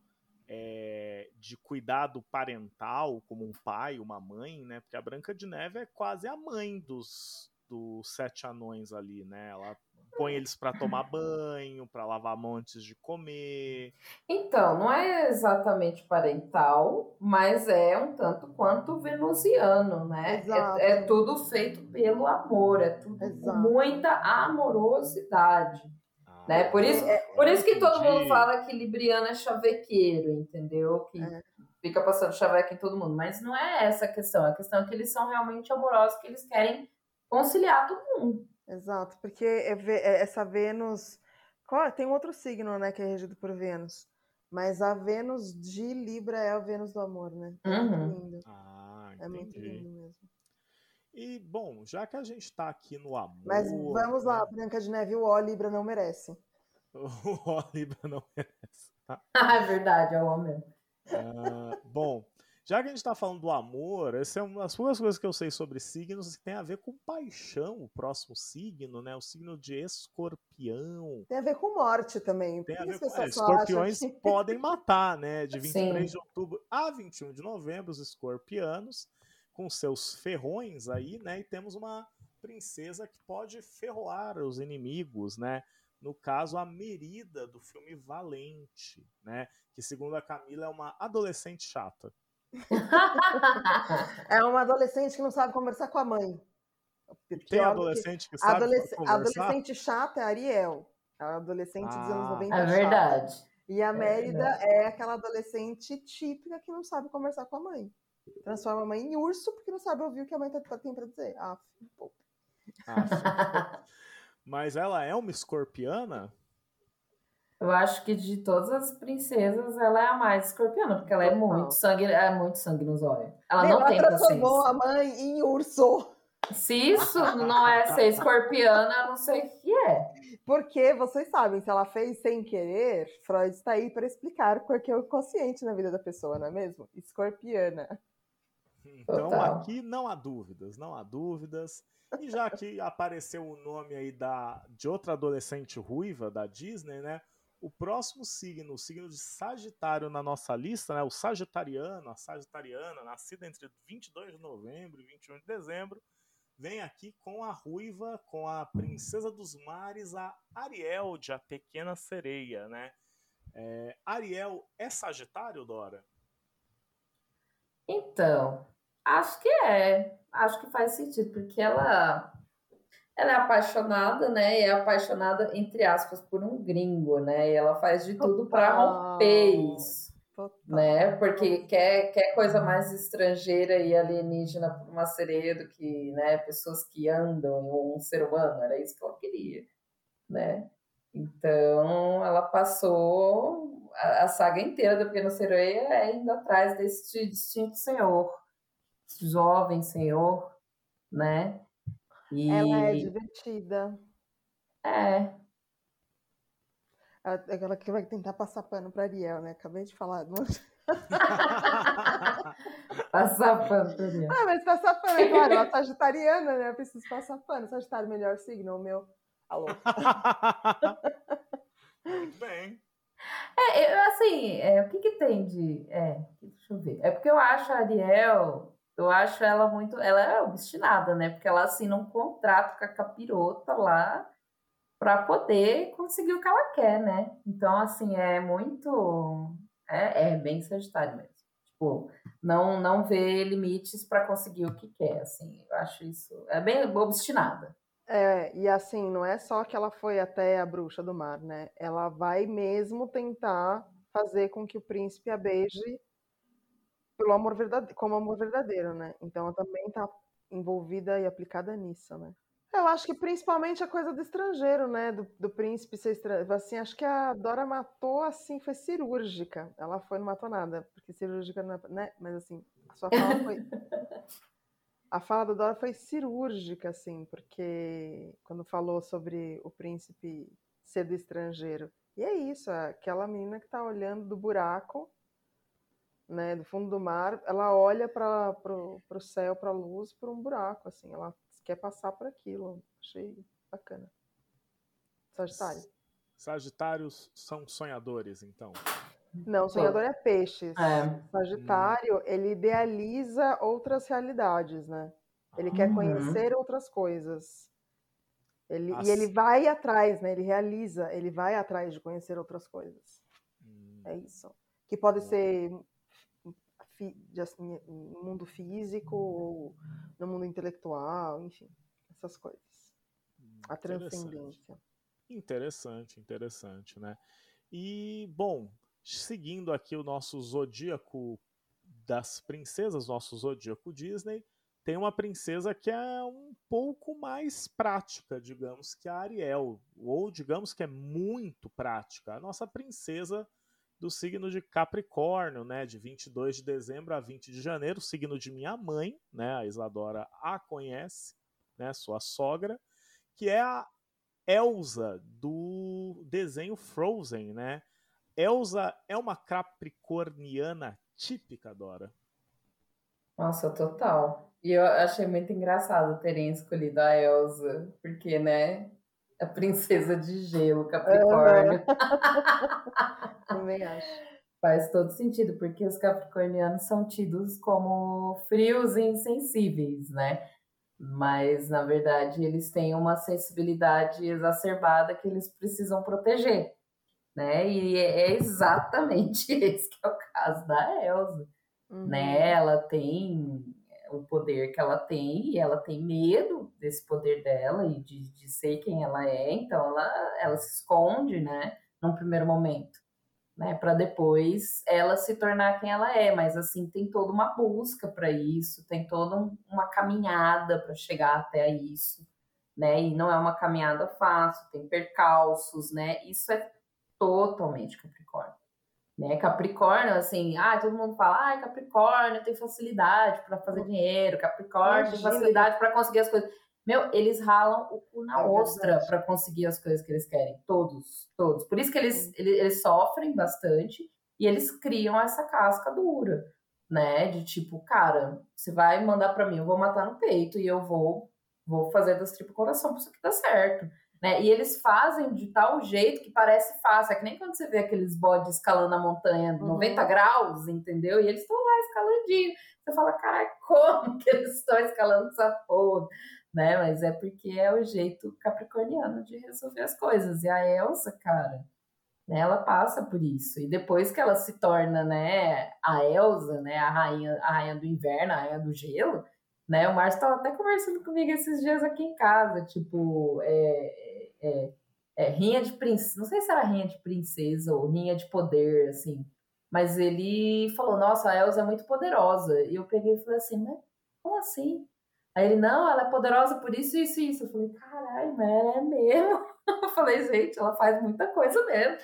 é, de cuidado parental, como um pai, uma mãe, né? Porque a Branca de Neve é quase a mãe dos, dos sete anões ali, né? Ela põe eles para tomar banho, para lavar a mão antes de comer. Então, não é exatamente parental, mas é um tanto quanto venusiano, né? É, é, tudo feito pelo amor, é tudo Exato. com muita amorosidade. Né? Por, isso, é, por isso que todo mundo fala que Libriano é chavequeiro, entendeu? Que é. fica passando chaveco em todo mundo. Mas não é essa a questão. A questão é que eles são realmente amorosos, que eles querem conciliar todo mundo. Exato, porque é, essa Vênus. Tem um outro signo, né, que é regido por Vênus. Mas a Vênus de Libra é a Vênus do amor, né? É uhum. muito lindo. Ah, é muito lindo mesmo. E, bom, já que a gente está aqui no amor. Mas vamos lá, né? Branca de Neve, o O Libra não merece. O O Libra não merece. Tá? ah, é verdade, é o O mesmo. Uh, bom, já que a gente está falando do amor, essa é uma das poucas coisas que eu sei sobre signos que tem a ver com paixão, o próximo signo, né? O signo de escorpião. Tem a ver com morte também. Tem a ver com... É, escorpiões que... podem matar, né? De 23 Sim. de outubro a 21 de novembro, os escorpianos com seus ferrões aí, né? E temos uma princesa que pode ferroar os inimigos, né? No caso, a Merida do filme Valente, né? Que segundo a Camila é uma adolescente chata. é uma adolescente que não sabe conversar com a mãe. Tem adolescente que, que sabe adolesc conversar? Adolescente chata é a Ariel. A adolescente ah, dos anos 90 é verdade. Chata. E a é Mérida é, é aquela adolescente típica que não sabe conversar com a mãe transforma a mãe em urso porque não sabe ouvir o que a mãe tá, tem para dizer. Ah, pô. Ah, Mas ela é uma escorpiana? Eu acho que de todas as princesas, ela é a mais escorpiana, porque ela é muito sangue, é muito sangue nos olhos. Ela não, não ela tem transformou a mãe em urso. Se isso não é ser escorpiana, eu não sei o que é. Porque vocês sabem, se ela fez sem querer, Freud está aí para explicar porque é o consciente na vida da pessoa, não é mesmo? Escorpiana. Então Total. aqui não há dúvidas, não há dúvidas. E já que apareceu o nome aí da, de outra adolescente ruiva da Disney, né? O próximo signo, o signo de Sagitário na nossa lista, né? O Sagitariano, a Sagitariana, nascida entre 22 de novembro e 21 de dezembro, vem aqui com a ruiva, com a princesa dos mares, a Ariel de A Pequena Sereia, né? É, Ariel é Sagitário, Dora? Então, acho que é. Acho que faz sentido, porque ela ela é apaixonada, né? E é apaixonada, entre aspas, por um gringo, né? E ela faz de tudo para romper isso. Total. Né? Porque quer, quer coisa mais estrangeira e alienígena para uma sereia do que né, pessoas que andam ou um ser humano. Era isso que ela queria, né? Então, ela passou a, a saga inteira do Pequeno Sereia é indo atrás desse distinto senhor, jovem senhor, né? E... Ela é divertida. É, Aquela que vai tentar passar pano para Ariel, né? Acabei de falar. passar pano para Ariel. Ah, mas passar pano, é claro, ela é sagitariana, né? Eu preciso passar pano. Sagitário, melhor signo, o meu. Alô. Muito bem. É, eu, assim, é, o que que tem de... É, deixa eu ver. É porque eu acho a Ariel... Eu acho ela muito... Ela é obstinada, né? Porque ela assina um contrato com a capirota lá para poder conseguir o que ela quer, né? Então, assim, é muito. É, é bem Sagitário mesmo. Tipo, não, não vê limites para conseguir o que quer, assim. Eu acho isso. É bem obstinada. É, e assim, não é só que ela foi até a bruxa do mar, né? Ela vai mesmo tentar fazer com que o príncipe a beije pelo amor verdadeiro, como amor verdadeiro, né? Então ela também está envolvida e aplicada nisso, né? Eu acho que principalmente a coisa do estrangeiro, né? Do, do príncipe ser estrangeiro. Assim, acho que a Dora matou, assim, foi cirúrgica. Ela foi, não matou nada, porque cirúrgica não é, né? Mas assim, a sua fala foi. a fala da Dora foi cirúrgica, assim, porque quando falou sobre o príncipe ser do estrangeiro. E é isso, é aquela menina que tá olhando do buraco, né, do fundo do mar, ela olha para o céu, para a luz, por um buraco, assim, ela quer passar por aquilo. Achei bacana. Sagitário. Sagitários são sonhadores, então. Não, sonhador é peixes. É. Sagitário, hum. ele idealiza outras realidades, né? Ele uhum. quer conhecer outras coisas. Ele, As... E ele vai atrás, né? Ele realiza, ele vai atrás de conhecer outras coisas. Hum. É isso. Que pode ser de, assim, no mundo físico ou no mundo intelectual, enfim, essas coisas. A transcendência. Interessante, interessante, né? E, bom, seguindo aqui o nosso zodíaco das princesas, nosso zodíaco Disney, tem uma princesa que é um pouco mais prática, digamos, que a Ariel, ou digamos que é muito prática. A nossa princesa do signo de Capricórnio, né, de 22 de dezembro a 20 de janeiro, signo de minha mãe, né, a Isadora a conhece, né, sua sogra, que é a Elsa do desenho Frozen, né? Elsa é uma capricorniana típica, Dora. Nossa, total. E eu achei muito engraçado terem escolhido a Elsa, porque, né, a princesa de gelo, Capricórnio. Também acho. Faz todo sentido, porque os capricornianos são tidos como frios e insensíveis, né? Mas, na verdade, eles têm uma sensibilidade exacerbada que eles precisam proteger, né? E é exatamente esse que é o caso da Elsa, uhum. né? Ela tem o poder que ela tem e ela tem medo desse poder dela e de, de ser quem ela é, então ela, ela se esconde, né, num primeiro momento, né, para depois ela se tornar quem ela é, mas assim tem toda uma busca para isso, tem toda um, uma caminhada para chegar até isso, né, e não é uma caminhada fácil, tem percalços, né, isso é totalmente Capricórnio. Né? Capricórnio, assim, ah, todo mundo fala, ah, Capricórnio tem facilidade para fazer dinheiro, Capricórnio tem facilidade para conseguir as coisas. Meu, eles ralam o cu na é ostra para conseguir as coisas que eles querem. Todos, todos. Por isso que eles, eles, eles, sofrem bastante e eles criam essa casca dura, né? De tipo, cara, você vai mandar para mim, eu vou matar no peito e eu vou, vou fazer das tripas coração pra isso aqui dar certo. Né? E eles fazem de tal jeito que parece fácil. É que nem quando você vê aqueles bodes escalando a montanha uhum. 90 graus, entendeu? E eles estão lá escalandinho. Você fala, cara, como que eles estão escalando essa porra? Né? Mas é porque é o jeito capricorniano de resolver as coisas. E a Elsa, cara, né, ela passa por isso. E depois que ela se torna, né, a Elsa, né, a rainha, a rainha do inverno, a rainha do gelo, né? O Márcio estava até conversando comigo esses dias aqui em casa, tipo, é, é, é, rinha de princesa, não sei se era rinha de princesa ou rinha de poder, assim, mas ele falou, nossa, a Elsa é muito poderosa, e eu peguei e falei assim, mas como assim? Aí ele, não, ela é poderosa por isso, isso e isso. Eu falei, caralho, mas ela é mesmo. Eu falei, gente, ela faz muita coisa mesmo.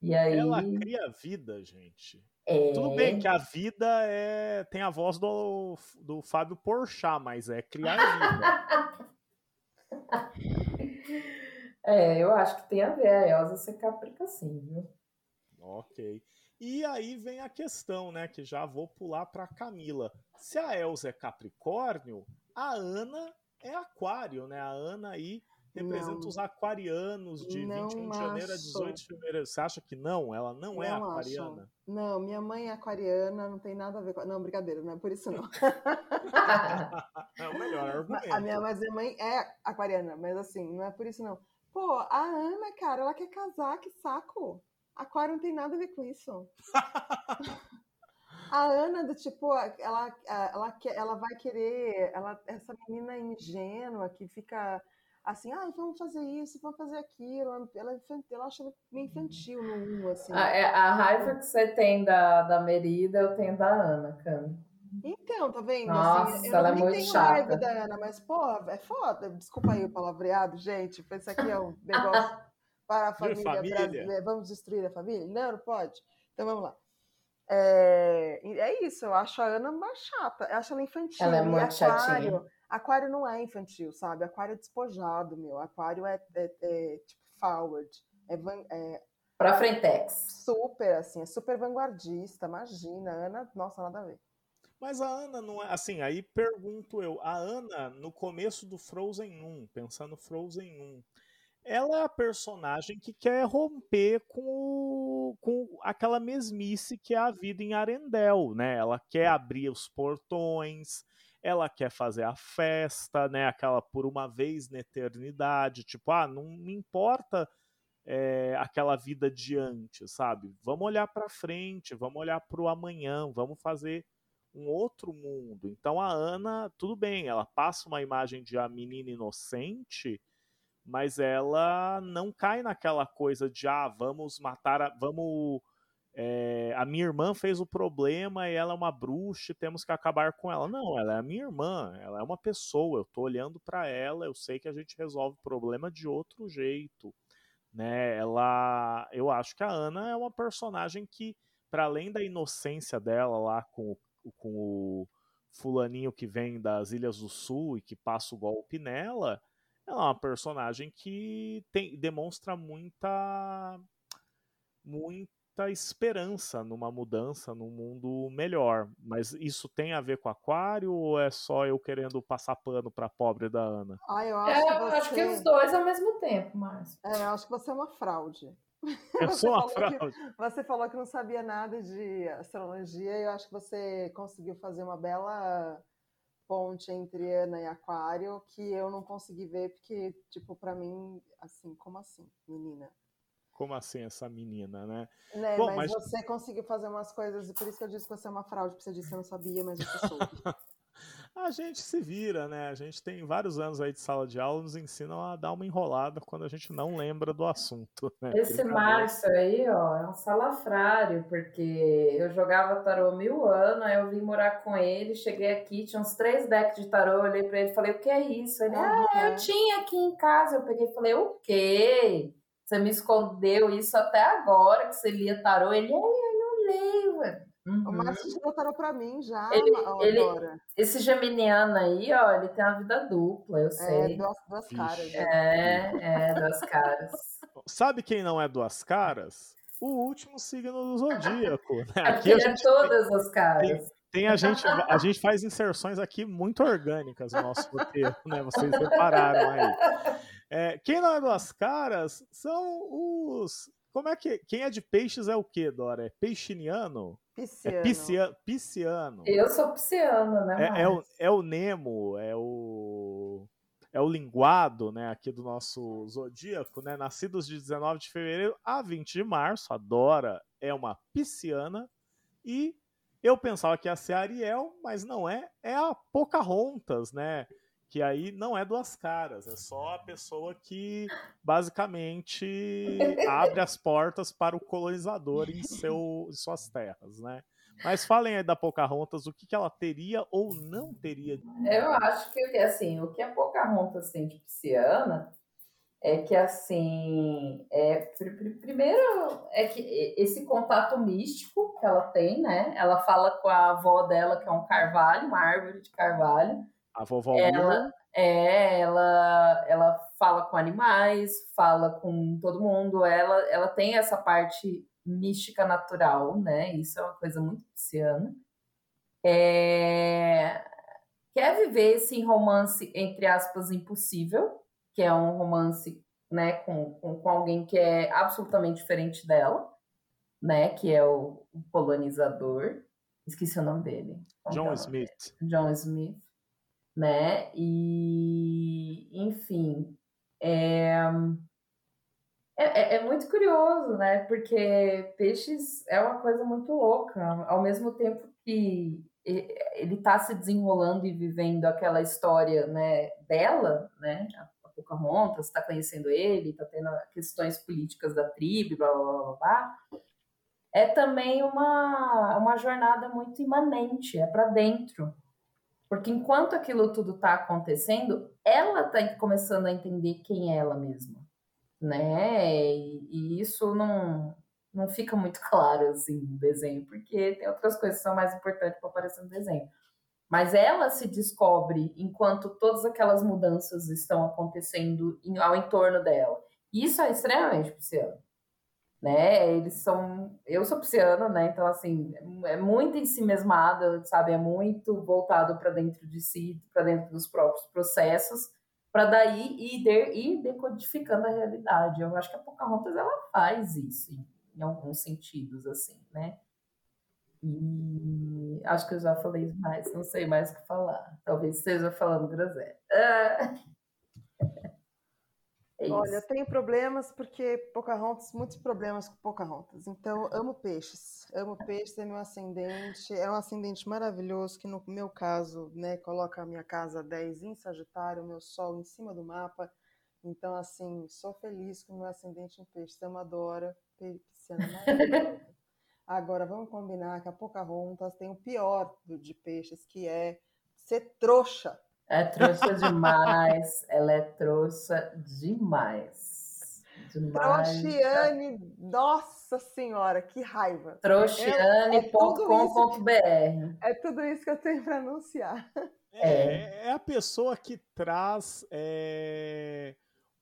E aí... Ela cria vida, gente. É... Tudo bem que a vida é tem a voz do, do Fábio Porchat, mas é criar vida. é, eu acho que tem a ver a Elsa ser caprica sim, viu? Ok. E aí vem a questão, né, que já vou pular para Camila. Se a Elsa é Capricórnio, a Ana é Aquário, né? A Ana aí representa não. os aquarianos de não 21 de janeiro a 18 de fevereiro. Você acha que não? Ela não, não é aquariana? Acho. Não, minha mãe é aquariana, não tem nada a ver com. Não, brincadeira, não é por isso não. é o melhor argumento. A minha, mas minha mãe é aquariana, mas assim, não é por isso não. Pô, a Ana, cara, ela quer casar, que saco. Aquário não tem nada a ver com isso. a Ana, do tipo, ela, ela, ela vai querer, ela, essa menina ingênua que fica assim, ah, vamos fazer isso, vamos fazer aquilo. Ela, ela acha meio infantil no 1, assim. A, é, a, raiva que você tem da, da Merida, eu tenho da Ana, Cami. Então, tá vendo? Nossa, assim, eu ela é muito tenho chata. raiva da Ana, mas, porra, é foda. Desculpa aí o palavreado, gente. Esse aqui é um negócio para a família, família. brasileira. Vamos destruir a família? Não, não pode. Então vamos lá. É, é isso, eu acho a Ana mais chata. Eu acho ela infantil. Ela é muito chatinha. Aquário não é infantil, sabe? Aquário é despojado, meu. Aquário é, é, é tipo forward. É, é pra frentex. Super, assim, é super vanguardista. Imagina, Ana, nossa, nada a ver. Mas a Ana não é. Assim, aí pergunto eu. A Ana, no começo do Frozen 1, pensando Frozen 1, ela é a personagem que quer romper com, com aquela mesmice que é a vida em Arendelle, né? Ela quer abrir os portões, ela quer fazer a festa, né? Aquela por uma vez na eternidade, tipo, ah, não me importa é, aquela vida de antes, sabe? Vamos olhar para frente, vamos olhar para o amanhã, vamos fazer um outro mundo. Então a Ana, tudo bem, ela passa uma imagem de a menina inocente, mas ela não cai naquela coisa de ah, vamos matar, a, vamos é, a minha irmã fez o problema e ela é uma bruxa, temos que acabar com ela. Não, ela é a minha irmã, ela é uma pessoa, eu tô olhando para ela, eu sei que a gente resolve o problema de outro jeito, né? Ela, eu acho que a Ana é uma personagem que, para além da inocência dela lá com, com o fulaninho que vem das Ilhas do Sul e que passa o golpe nela, ela é uma personagem que tem, demonstra muita muita esperança numa mudança, num mundo melhor. Mas isso tem a ver com aquário ou é só eu querendo passar pano pra pobre da Ana? Ah, eu acho, é, que, você... acho que os dois ao mesmo tempo, Márcio. É, eu acho que você é uma fraude. Eu sou uma fraude. Que, você falou que não sabia nada de astrologia e eu acho que você conseguiu fazer uma bela ponte entre Ana e Aquário que eu não consegui ver porque, tipo, para mim, assim, como assim, menina? como assim essa menina, né? né Bom, mas, mas, você conseguiu fazer umas coisas, e por isso que eu disse que você é uma fraude, porque você disse que eu não sabia, mas você soube. a gente se vira, né? A gente tem vários anos aí de sala de aula, nos ensinam a dar uma enrolada quando a gente não lembra do assunto. Né? Esse Márcio aí, ó, é um salafrário, porque eu jogava tarô mil anos, aí eu vim morar com ele, cheguei aqui, tinha uns três decks de tarô, olhei pra ele e falei, o que é isso? Ele, ah, eu tinha aqui em casa, eu peguei e falei, o quê? Você me escondeu isso até agora, que você lia tarô. Ele, é, não imaginei, velho. Uhum. O Márcio já botaram pra mim já, ele, ele, Esse geminiano aí, ó, ele tem uma vida dupla, eu é, sei. É, duas, duas caras. Né? É, é, duas caras. Sabe quem não é duas caras? O último signo do zodíaco. Né? Aqui, aqui é todas as caras. Tem, tem, a gente, a gente faz inserções aqui muito orgânicas no nosso roteiro, né? Vocês repararam aí. É, quem não é duas caras são os como é que. Quem é de peixes é o quê, Dora? É peixiniano? Pisciano. É piscia, pisciano. Eu sou pisciano, né? É, é, o, é o Nemo, é o. É o linguado, né, aqui do nosso zodíaco, né? Nascidos de 19 de fevereiro a 20 de março. A Dora é uma pisciana. E eu pensava que ia ser a Ariel, mas não é. É a Pocahontas, né? Que aí não é duas caras, é só a pessoa que basicamente abre as portas para o colonizador em, seu, em suas terras, né? Mas falem aí da Pocahontas, o que, que ela teria ou não teria? Eu acho que, assim, o que a Pocahontas tem de pisciana é que, assim, é, primeiro é que esse contato místico que ela tem, né? Ela fala com a avó dela, que é um carvalho, uma árvore de carvalho, a vovó ela, é, ela, ela fala com animais, fala com todo mundo, ela, ela tem essa parte mística natural, né? Isso é uma coisa muito pisciana. É... Quer viver esse romance, entre aspas, impossível, que é um romance né, com, com, com alguém que é absolutamente diferente dela, né? Que é o, o colonizador. Esqueci o nome dele. John Smith. John Smith né? E, enfim, é, é, é, é, muito curioso, né? Porque peixes é uma coisa muito louca. Ao mesmo tempo que ele está se desenrolando e vivendo aquela história, né, dela, né? A Pocahontas está conhecendo ele, está tendo questões políticas da tribo, blá blá blá blá. É também uma, uma jornada muito imanente, é para dentro, porque enquanto aquilo tudo está acontecendo, ela está começando a entender quem é ela mesma, né? E, e, isso não, não fica muito claro assim no desenho, porque tem outras coisas que são mais importantes para aparecer no desenho. Mas ela se descobre enquanto todas aquelas mudanças estão acontecendo ao entorno dela. E isso é extremamente pisciano né? Eles são. Eu sou pisciana, né? Então, assim, é muito em si mesmada, sabe? É muito voltado para dentro de si, para dentro dos próprios processos, para daí ir, de, ir decodificando a realidade. Eu acho que a Pocahontas ela faz isso, em, em alguns sentidos, assim, né? E acho que eu já falei mais, não sei mais o que falar. Talvez esteja falando groselha. Ah. É Olha, eu tenho problemas porque Pocahontas, muitos problemas com Pocahontas. Então, amo peixes. Amo peixes, é meu ascendente. É um ascendente maravilhoso que, no meu caso, né, coloca a minha casa 10 em Sagitário, o meu sol em cima do mapa. Então, assim, sou feliz com o meu ascendente em peixes. Amo, adoro. Pisciana Agora, vamos combinar que a Pocahontas tem o pior de peixes, que é ser trouxa. É trouxa demais. ela é trouxa demais. demais. Trouxiane, nossa senhora, que raiva. Trouxiane.com.br. É, é, tudo isso que eu tenho para anunciar. É, é, a pessoa que traz.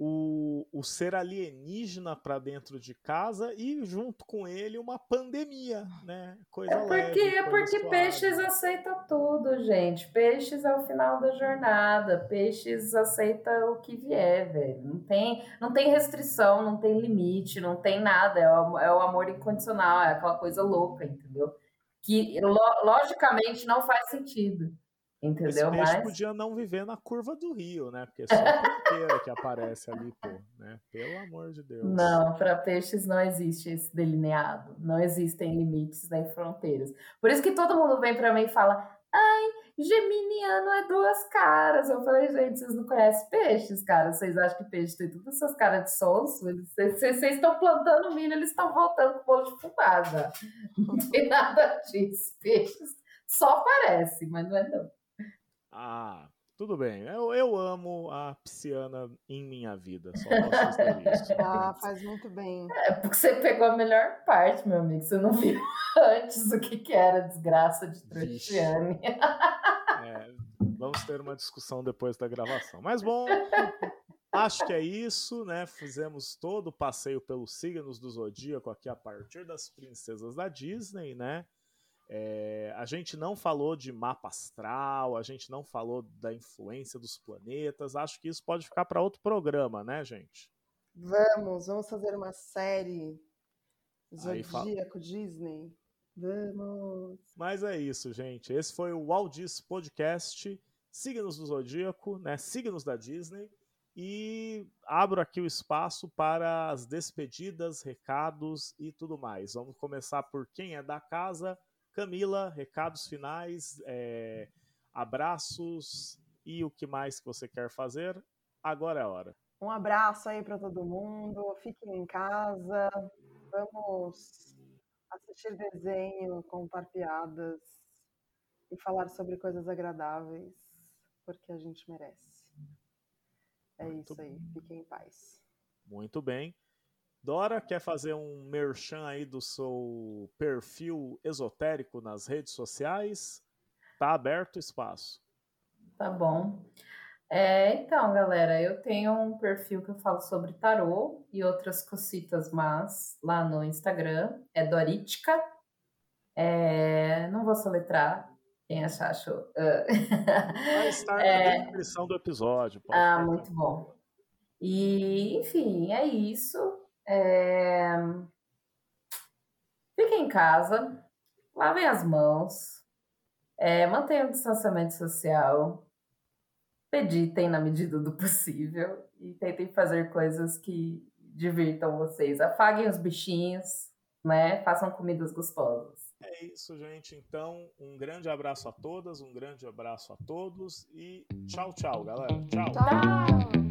O, o ser alienígena para dentro de casa e junto com ele uma pandemia, né? Coisa é porque, leve, é porque peixes aceita tudo, gente. Peixes é o final da jornada. Peixes aceita o que vier, velho. Não tem, não tem restrição, não tem limite, não tem nada. É o, é o amor incondicional, é aquela coisa louca, entendeu? Que lo, logicamente não faz sentido. Entendeu? Esse peixe Mas... podia não viver na curva do rio, né? Porque é só ponteira que aparece ali, pô, né? Pelo amor de Deus. Não, para peixes não existe esse delineado. Não existem limites nem fronteiras. Por isso que todo mundo vem para mim e fala: ai, geminiano é duas caras. Eu falei, gente, vocês não conhecem peixes, cara? Vocês acham que peixe tem todas essas caras de sonso? Vocês estão plantando milho, eles estão voltando com bolo de fumada. Não tem nada disso. Peixes só parece, mas não é não. A, tudo bem. Eu, eu amo a pisciana em minha vida. Só posso isso. Ah, faz muito bem. É porque você pegou a melhor parte, meu amigo. Você não viu antes o que, que era a desgraça de Trouxiane. É, vamos ter uma discussão depois da gravação. Mas bom, acho que é isso, né? Fizemos todo o passeio pelos signos do zodíaco aqui a partir das princesas da Disney, né? É, a gente não falou de mapa astral, a gente não falou da influência dos planetas. Acho que isso pode ficar para outro programa, né, gente? Vamos, vamos fazer uma série Zodíaco Disney. Vamos. Mas é isso, gente. Esse foi o Walt Disney Podcast, Signos do Zodíaco, né? Signos da Disney. E abro aqui o espaço para as despedidas, recados e tudo mais. Vamos começar por quem é da casa Camila, recados finais, é, abraços e o que mais que você quer fazer? Agora é a hora. Um abraço aí para todo mundo, fiquem em casa, vamos assistir desenho, contar piadas e falar sobre coisas agradáveis, porque a gente merece. É Muito isso aí, fiquem em paz. Muito bem. Dora, quer fazer um merchan aí do seu perfil esotérico nas redes sociais? Tá aberto o espaço. Tá bom. É, então, galera, eu tenho um perfil que eu falo sobre tarô e outras cositas mas lá no Instagram. É Dorítica. É, não vou soletrar, quem achar achou. Vai estar é, na descrição do episódio. ah, muito bom. E, enfim, é isso. É... Fiquem em casa, lavem as mãos, é, mantenham o distanciamento social, meditem na medida do possível e tentem fazer coisas que divirtam vocês. Afaguem os bichinhos, né? Façam comidas gostosas. É isso, gente. Então, um grande abraço a todas, um grande abraço a todos e tchau, tchau, galera. Tchau. Tchau.